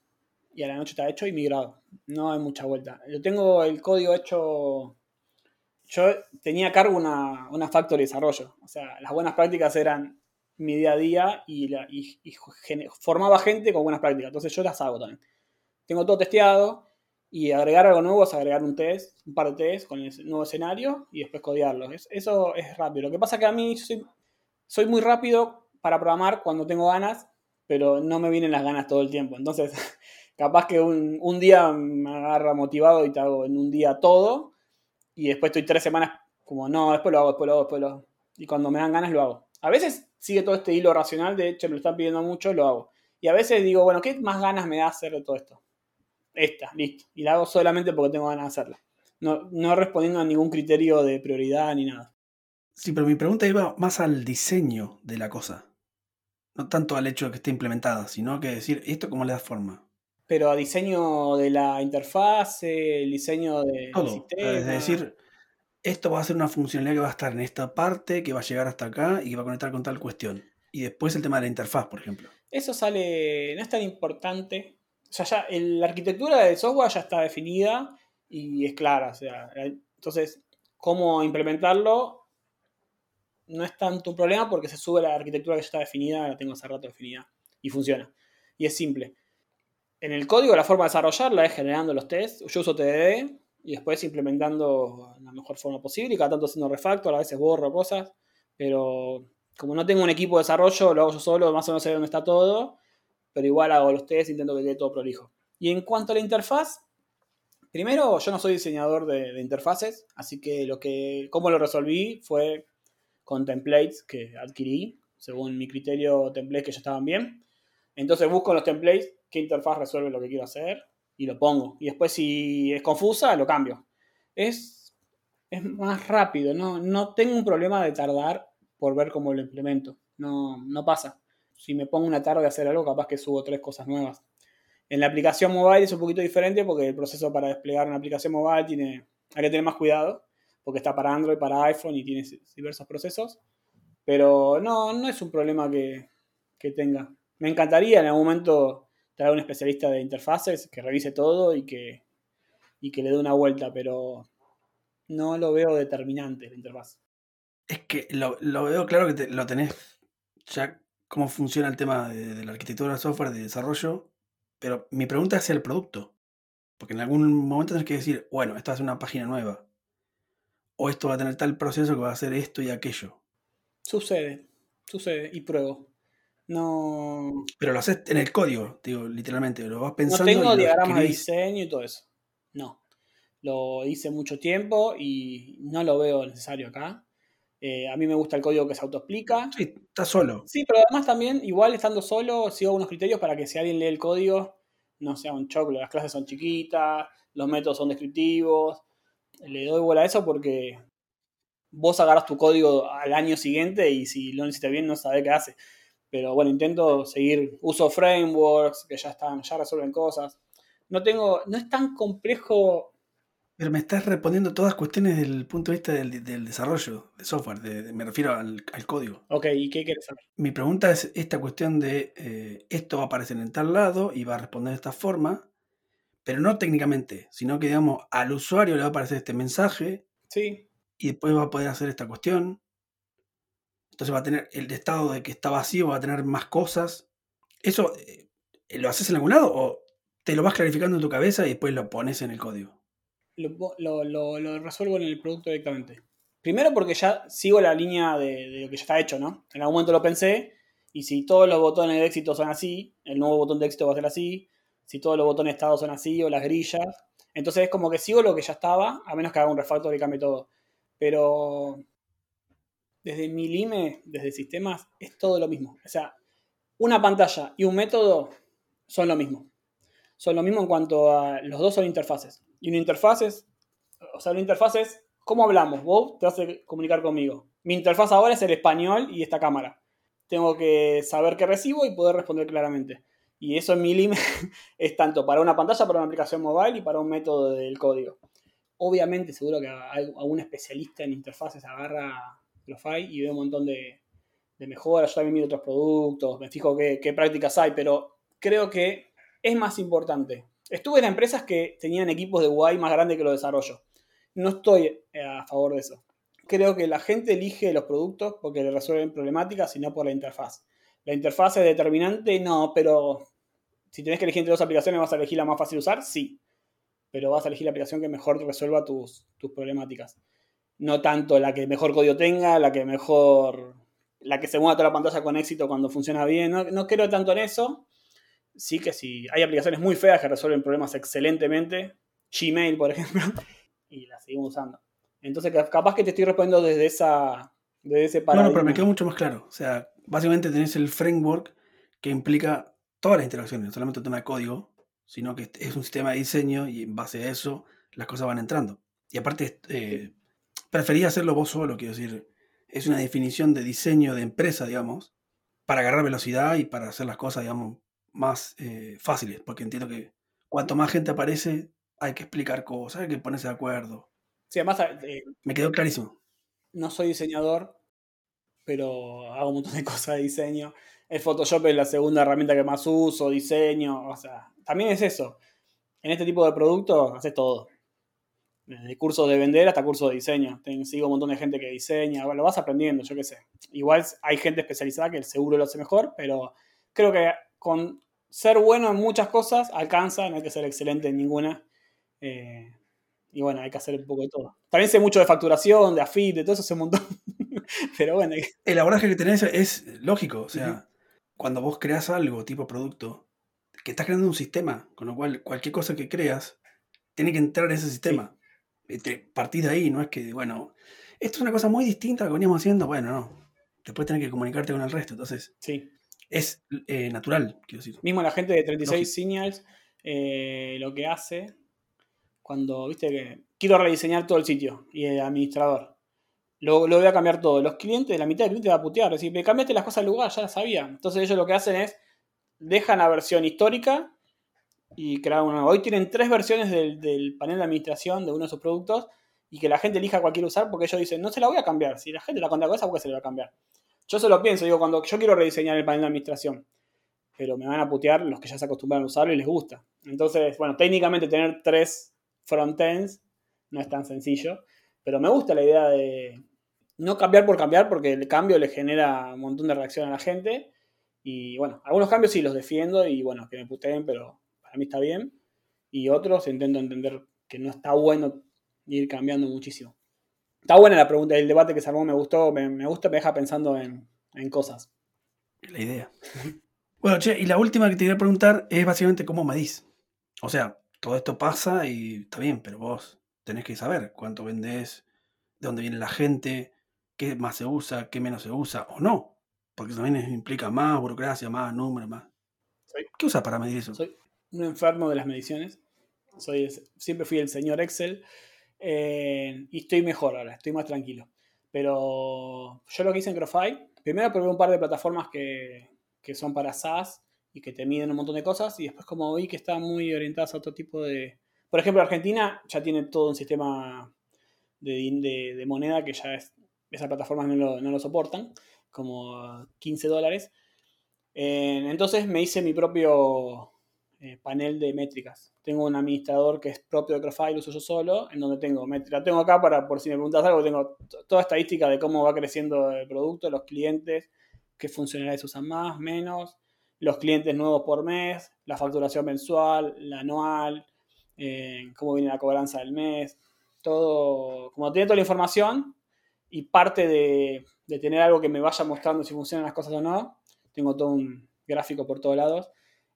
Y a la noche está hecho y migrado. No hay mucha vuelta. Yo tengo el código hecho. Yo tenía a cargo una, una factory de desarrollo. O sea, las buenas prácticas eran mi día a día y, la, y, y formaba gente con buenas prácticas. Entonces yo las hago también. Tengo todo testeado y agregar algo nuevo es agregar un test, un par de test con el nuevo escenario y después codearlo. eso es rápido. Lo que pasa es que a mí soy, soy muy rápido para programar cuando tengo ganas, pero no me vienen las ganas todo el tiempo. Entonces, capaz que un, un, día me agarra motivado y te hago en un día todo, y después estoy tres semanas como, no, después lo hago, después lo hago, después lo hago. Y cuando me dan ganas lo hago. A veces sigue todo este hilo racional, de hecho me lo están pidiendo mucho, lo hago. Y a veces digo, bueno, ¿qué más ganas me da hacer de todo esto? Esta, listo. Y la hago solamente porque tengo ganas de hacerla. No, no respondiendo a ningún criterio de prioridad ni nada. Sí, pero mi pregunta iba más al diseño de la cosa. No tanto al hecho de que esté implementada, sino que decir, ¿esto cómo le da forma? Pero a diseño de la interfase, el diseño de, Todo. del sistema. Es decir, esto va a ser una funcionalidad que va a estar en esta parte, que va a llegar hasta acá y que va a conectar con tal cuestión. Y después el tema de la interfaz, por ejemplo. Eso sale, no es tan importante. O sea, ya el- la arquitectura del software ya está definida y es clara. O sea, entonces, cómo implementarlo no es tanto un problema porque se sube la arquitectura que ya está definida, la tengo hace rato definida y funciona. Y es simple. En el código la forma de desarrollarla es generando los tests. Yo uso TDD y después implementando la mejor forma posible y cada tanto haciendo refactor, a veces borro cosas, pero como no tengo un equipo de desarrollo, lo hago yo solo, más o menos sé dónde está todo, pero igual hago los tests, intento que quede todo prolijo. Y en cuanto a la interfaz, primero yo no soy diseñador de, de interfaces, así que lo que, cómo lo resolví fue con templates que adquirí, según mi criterio, templates que ya estaban bien. Entonces busco los templates qué interfaz resuelve lo que quiero hacer y lo pongo. Y después si es confusa, lo cambio. Es, es más rápido, no, no tengo un problema de tardar por ver cómo lo implemento. No, no pasa. Si me pongo una tarde a hacer algo, capaz que subo tres cosas nuevas. En la aplicación mobile es un poquito diferente porque el proceso para desplegar una aplicación mobile tiene, hay que tener más cuidado porque está para Android, para iPhone y tiene diversos procesos. Pero no, no es un problema que, que tenga. Me encantaría en algún momento traer un especialista de interfaces que revise todo y que, y que le dé una vuelta, pero no lo veo determinante la interfaz. Es que lo, lo veo claro que lo tenés ya cómo funciona el tema de, la arquitectura del software, de desarrollo, pero mi pregunta es el producto. Porque en algún momento tenés que decir, bueno, esto va a ser una página nueva. O esto va a tener tal proceso que va a hacer esto y aquello. Sucede, sucede y pruebo. No, Pero lo haces en el código, digo, literalmente. Lo vas no pensando tengo y lo diagramas de diseño y todo eso. No. Lo hice mucho tiempo y no lo veo necesario acá. Eh, a mí me gusta el código que se autoexplica. Sí, está solo. Sí, pero además también, igual estando solo, sigo unos criterios para que si alguien lee el código, no sea un choclo. Las clases son chiquitas, los métodos son descriptivos. Le doy bola a eso porque vos agarras tu código al año siguiente y si lo necesitas bien no sabés qué hace. Pero bueno, intento seguir, uso frameworks que ya están, ya resuelven cosas. No tengo, no es tan complejo. Pero me estás respondiendo todas cuestiones desde el punto de vista del, del desarrollo de software. de- de- me refiero al, al código. Ok, ¿y qué quieres saber? Mi pregunta es esta cuestión de eh, esto va a aparecer en tal lado y va a responder de esta forma, pero no técnicamente, sino que digamos al usuario le va a aparecer este mensaje Sí, y después va a poder hacer esta cuestión. Entonces va a tener el estado de que está vacío, va a tener más cosas. ¿Eso eh, lo haces en algún lado o te lo vas clarificando en tu cabeza y después lo pones en el código? lo, lo- lo- lo resuelvo en el producto directamente. Primero porque ya sigo la línea de, de lo que ya está hecho, ¿no? En algún momento lo pensé, y si todos los botones de éxito son así, el nuevo botón de éxito va a ser así, si todos los botones de estado son así, o las grillas, entonces es como que sigo lo que ya estaba, a menos que haga un refactor y cambie todo. Pero desde mi lime, desde sistemas, es todo lo mismo. O sea, una pantalla y un método son lo mismo. Son lo mismo en cuanto a los dos son interfaces. Y una interfaz es, o sea, una interfaz es ¿cómo hablamos? Vos te a comunicar conmigo. Mi interfaz ahora es el español y esta cámara. Tengo que saber qué recibo y poder responder claramente. Y eso en mi límite es tanto para una pantalla, para una aplicación mobile y para un método del código. Obviamente, seguro que algún especialista en interfaces agarra Grofy y ve un montón de, mejoras. Yo también miro otros productos, me fijo qué, prácticas hay, pero creo que es más importante. Estuve en empresas que tenían equipos de UI más grandes que los desarrollo. No estoy a favor de eso. Creo que la gente elige los productos porque le resuelven problemáticas y no por la interfaz. La interfaz es determinante, no, pero si tenés que elegir entre dos aplicaciones, ¿vas a elegir la más fácil de usar? Sí. Pero vas a elegir la aplicación que mejor resuelva tus, tus problemáticas. No tanto la que mejor código tenga, la que mejor. la que se mueva toda la pantalla con éxito cuando funciona bien. No, no creo tanto en eso. Sí que sí. Hay aplicaciones muy feas que resuelven problemas excelentemente. Gmail, por ejemplo. Y las seguimos usando. Entonces, capaz que te estoy respondiendo desde esa. Desde ese paradigma. No, pero me quedó mucho más claro. O sea, básicamente tenés el framework que implica todas las interacciones, no solamente un tema de código, sino que es un sistema de diseño y en base a eso las cosas van entrando. Y aparte, eh, prefería hacerlo vos solo, quiero decir, es una definición de diseño de empresa, digamos, para agarrar velocidad y para hacer las cosas, digamos, más eh, fáciles, porque entiendo que cuanto más gente aparece, hay que explicar cosas, hay que ponerse de acuerdo. Sí, además... Eh, Me quedó clarísimo. No soy diseñador, pero hago un montón de cosas de diseño. El Photoshop es la segunda herramienta que más uso, diseño, o sea, también es eso. En este tipo de productos haces todo. Desde cursos de vender hasta cursos de diseño. sigo un montón de gente que diseña, lo vas aprendiendo, yo qué sé. Igual hay gente especializada que el seguro lo hace mejor, pero creo que con ser bueno en muchas cosas alcanza, no hay que ser excelente en ninguna. Eh, y bueno, hay que hacer un poco de todo. También sé mucho de facturación, de AFIT, de todo eso sé un montón. Pero bueno. El abordaje que tenés es lógico. O sea, cuando vos creas algo tipo producto, que estás creando un sistema, con lo cual cualquier cosa que creas tiene que entrar en ese sistema. Te partís de ahí, no es que, bueno, esto es una cosa muy distinta a lo que veníamos haciendo. Bueno, no. Después tenés que comunicarte con el resto. Entonces, sí. es eh, natural, quiero decir. Mismo la gente de 36 Signals eh, lo que hace cuando, viste, que quiero rediseñar todo el sitio y el administrador. Lo, lo voy a cambiar todo. Los clientes, la mitad del cliente va a putear. Decir, me cambiaste las cosas del lugar, ya las sabía. Entonces ellos lo que hacen es, dejan la versión histórica y crear una nueva. Hoy tienen tres versiones del, panel de administración de uno de sus productos y que la gente elija cuál quiere usar porque ellos dicen, no se la voy a cambiar. Si la gente la cuenta con esa, ¿por qué se la va a cambiar? Yo se lo pienso, digo, cuando yo quiero rediseñar el panel de administración, pero me van a putear los que ya se acostumbran a usarlo y les gusta. Entonces, bueno, técnicamente tener tres frontends no es tan sencillo. Pero me gusta la idea de no cambiar por cambiar, porque el cambio le genera un montón de reacción a la gente. Y bueno, algunos cambios sí los defiendo y bueno, que me puteen, pero para mí está bien. Y otros intento entender que no está bueno ir cambiando muchísimo. Está buena la pregunta, el debate que se armó me gustó, me, gusta, me deja pensando en, cosas. La idea. bueno, che, y la última que te quería preguntar es básicamente cómo medís. O sea, todo esto pasa y está bien, pero vos tenés que saber cuánto vendés, de dónde viene la gente, qué más se usa, qué menos se usa o no. Porque también implica más burocracia, más números, más. ¿Qué usas para medir eso? Soy un enfermo de las mediciones. Soy, siempre fui el señor Excel. Eh, y estoy mejor ahora, estoy más tranquilo. Pero yo lo que hice en Grofy, primero probé un par de plataformas que, que son para SaaS y que te miden un montón de cosas. Y después, como vi que están muy orientadas a otro tipo de, por ejemplo, Argentina ya tiene todo un sistema de, moneda que ya es, esas plataformas no lo, soportan, como 15 dólares. Eh, entonces me hice mi propio eh, panel de métricas. Tengo un administrador que es propio de Crofile, uso yo solo, en donde tengo métricas. Tengo acá para, por si me preguntas algo, tengo toda estadística de cómo va creciendo el producto, los clientes, qué funcionalidades usan más, menos, los clientes nuevos por mes, la facturación mensual, la anual, eh, cómo viene la cobranza del mes, todo, como tiene toda la información y parte de, tener algo que me vaya mostrando si funcionan las cosas o no, tengo todo un gráfico por todos lados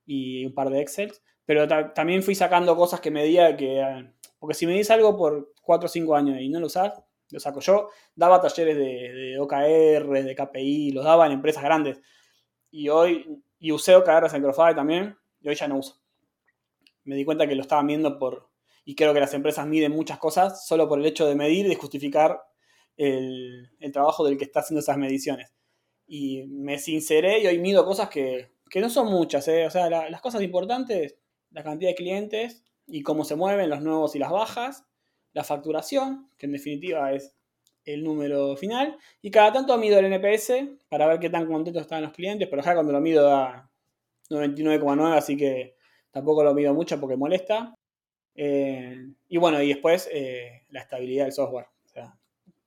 y un par de Excel, pero también fui sacando cosas que me medía que, porque si me dices algo por 4 o 5 años y no lo usas, lo saco. Yo daba talleres de, OKR, de KPI, los daba en empresas grandes. Y hoy, y usé OKR en Crofy también, y hoy ya no uso me di cuenta que lo estaban viendo por... Y creo que las empresas miden muchas cosas solo por el hecho de medir y de justificar el, trabajo del que está haciendo esas mediciones. Y me sinceré y hoy mido cosas que, no son muchas. ¿eh? O sea, las cosas importantes, la cantidad de clientes y cómo se mueven los nuevos y las bajas, la facturación, que en definitiva es el número final, y cada tanto mido el NPS para ver qué tan contentos están los clientes, pero acá cuando lo mido da 99,9, así que tampoco lo mido mucho porque molesta. Eh, y bueno, y después eh, la estabilidad del software.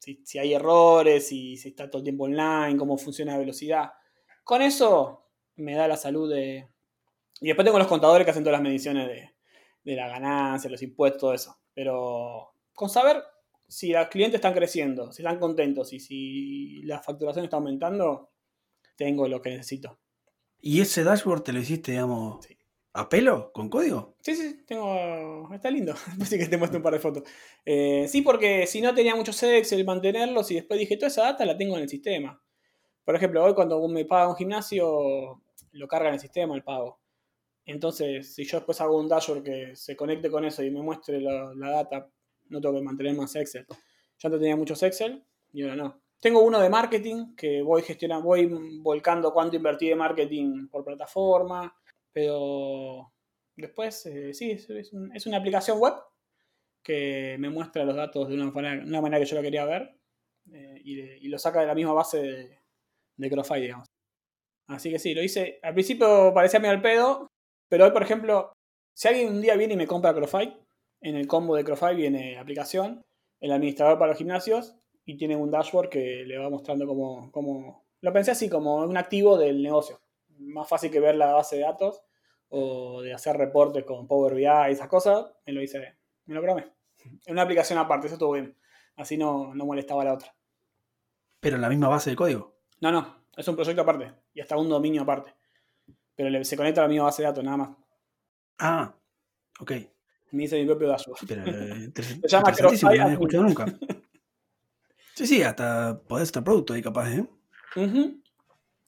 Si, hay errores, si, si, está todo el tiempo online, cómo funciona la velocidad. Con eso me da la salud de... Y después tengo los contadores que hacen todas las mediciones de, de la ganancia, los impuestos, todo eso. Pero con saber si los clientes están creciendo, si están contentos y si la facturación está aumentando, tengo lo que necesito. ¿Y ese dashboard te lo hiciste, digamos, a pelo, con código? Sí, sí, tengo. Está lindo. Así que te muestro un par de fotos. Eh, sí, porque si no tenía muchos Excel mantenerlos y después dije, toda esa data la tengo en el sistema. Por ejemplo, hoy cuando me paga un gimnasio, lo carga en el sistema el pago. Entonces, si yo después hago un dashboard que se conecte con eso y me muestre la, la data no tengo que mantener más Excel. Yo antes tenía muchos Excel y ahora no. Tengo uno de marketing que voy gestionando, voy volcando cuánto invertí de marketing por plataforma, pero después eh, sí, es, una aplicación web que me muestra los datos de una manera, que yo lo quería ver eh, y, lo saca de la misma base de, de digamos. Así que sí, lo hice. Al principio parecía medio al pedo, pero hoy, por ejemplo, si alguien un día viene y me compra Crofy, en el combo de Crofy viene aplicación, el administrador para los gimnasios y tiene un dashboard que le va mostrando cómo, lo pensé así, como un activo del negocio. Más fácil que ver la base de datos o de hacer reportes con Power BI y esas cosas, me lo hice, me lo probé. En una aplicación aparte, eso estuvo bien. Así no, no molestaba a la otra. ¿Pero en la misma base de código? No, no, es un proyecto aparte y hasta un dominio aparte. Pero se conecta a la misma base de datos, nada más. Ah, ok me hice mi propio dashboard. Pero, eh, Se llama Crossfire. No he escuchado nunca. Sí, sí, hasta podés estar producto ahí capaz, ¿eh?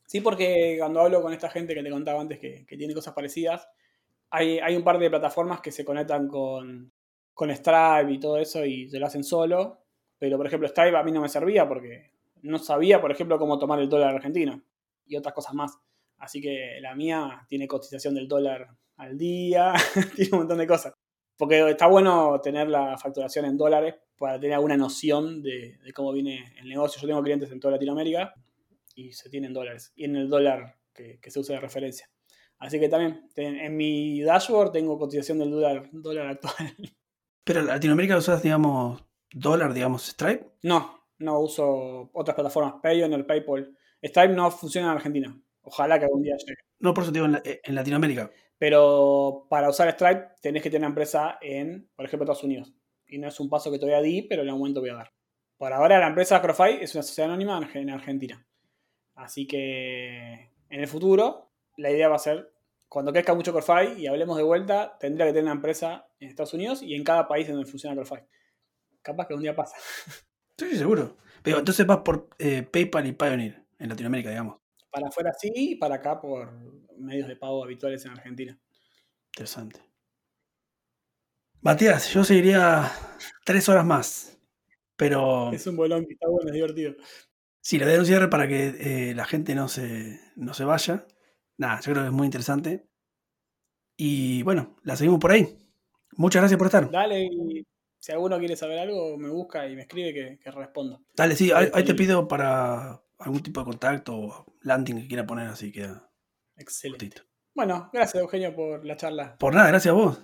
Sí, porque cuando hablo con esta gente que te contaba antes que, tiene cosas parecidas, hay, un par de plataformas que se conectan con, con Stripe y todo eso y se lo hacen solo. Pero, por ejemplo, Stripe a mí no me servía porque no sabía, por ejemplo, cómo tomar el dólar argentino y otras cosas más. Así que la mía tiene cotización del dólar al día, tiene un montón de cosas. Porque está bueno tener la facturación en dólares para tener alguna noción de, cómo viene el negocio. Yo tengo clientes en toda Latinoamérica y se tienen dólares. Y en el dólar que, se usa de referencia. Así que también en mi dashboard tengo cotización del dólar, dólar actual. ¿Pero en Latinoamérica usas, digamos, dólar, digamos, Stripe? No, no uso otras plataformas, Payoneer, PayPal. Stripe no funciona en Argentina. Ojalá que algún día llegue. No, por eso digo en Latinoamérica. Pero para usar Stripe tenés que tener una empresa en, por ejemplo, Estados Unidos. Y no es un paso que todavía di, pero en algún momento voy a dar. Por ahora la empresa Crofy es una sociedad anónima en Argentina. Así que en el futuro la idea va a ser, cuando crezca mucho Crofy y hablemos de vuelta, tendría que tener una empresa en Estados Unidos y en cada país donde funciona Crofy. Capaz que un día pasa. Sí, seguro. Pero entonces vas por eh, PayPal y Pioneer en Latinoamérica, digamos. Para afuera sí y para acá por medios de pago habituales en Argentina. Interesante. Matías, yo seguiría tres horas más, pero... Es un bolón que está bueno, es divertido. Sí, le doy un cierre para que eh, la gente no se, no se vaya. Nada, yo creo que es muy interesante. Y bueno, la seguimos por ahí. Muchas gracias por estar. Dale, y si alguno quiere saber algo, me busca y me escribe que, que respondo. Dale, sí, ahí, te pido para algún tipo de contacto o landing que quiera poner, así queda. Excelente. Bueno, gracias Eugenio por la charla. Por nada, gracias a vos.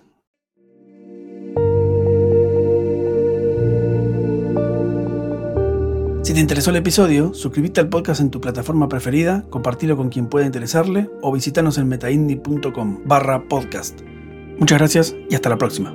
Si te interesó el episodio, suscríbete al podcast en tu plataforma preferida, compartilo con quien pueda interesarle o visítanos en metaindie.com barra podcast. Muchas gracias y hasta la próxima.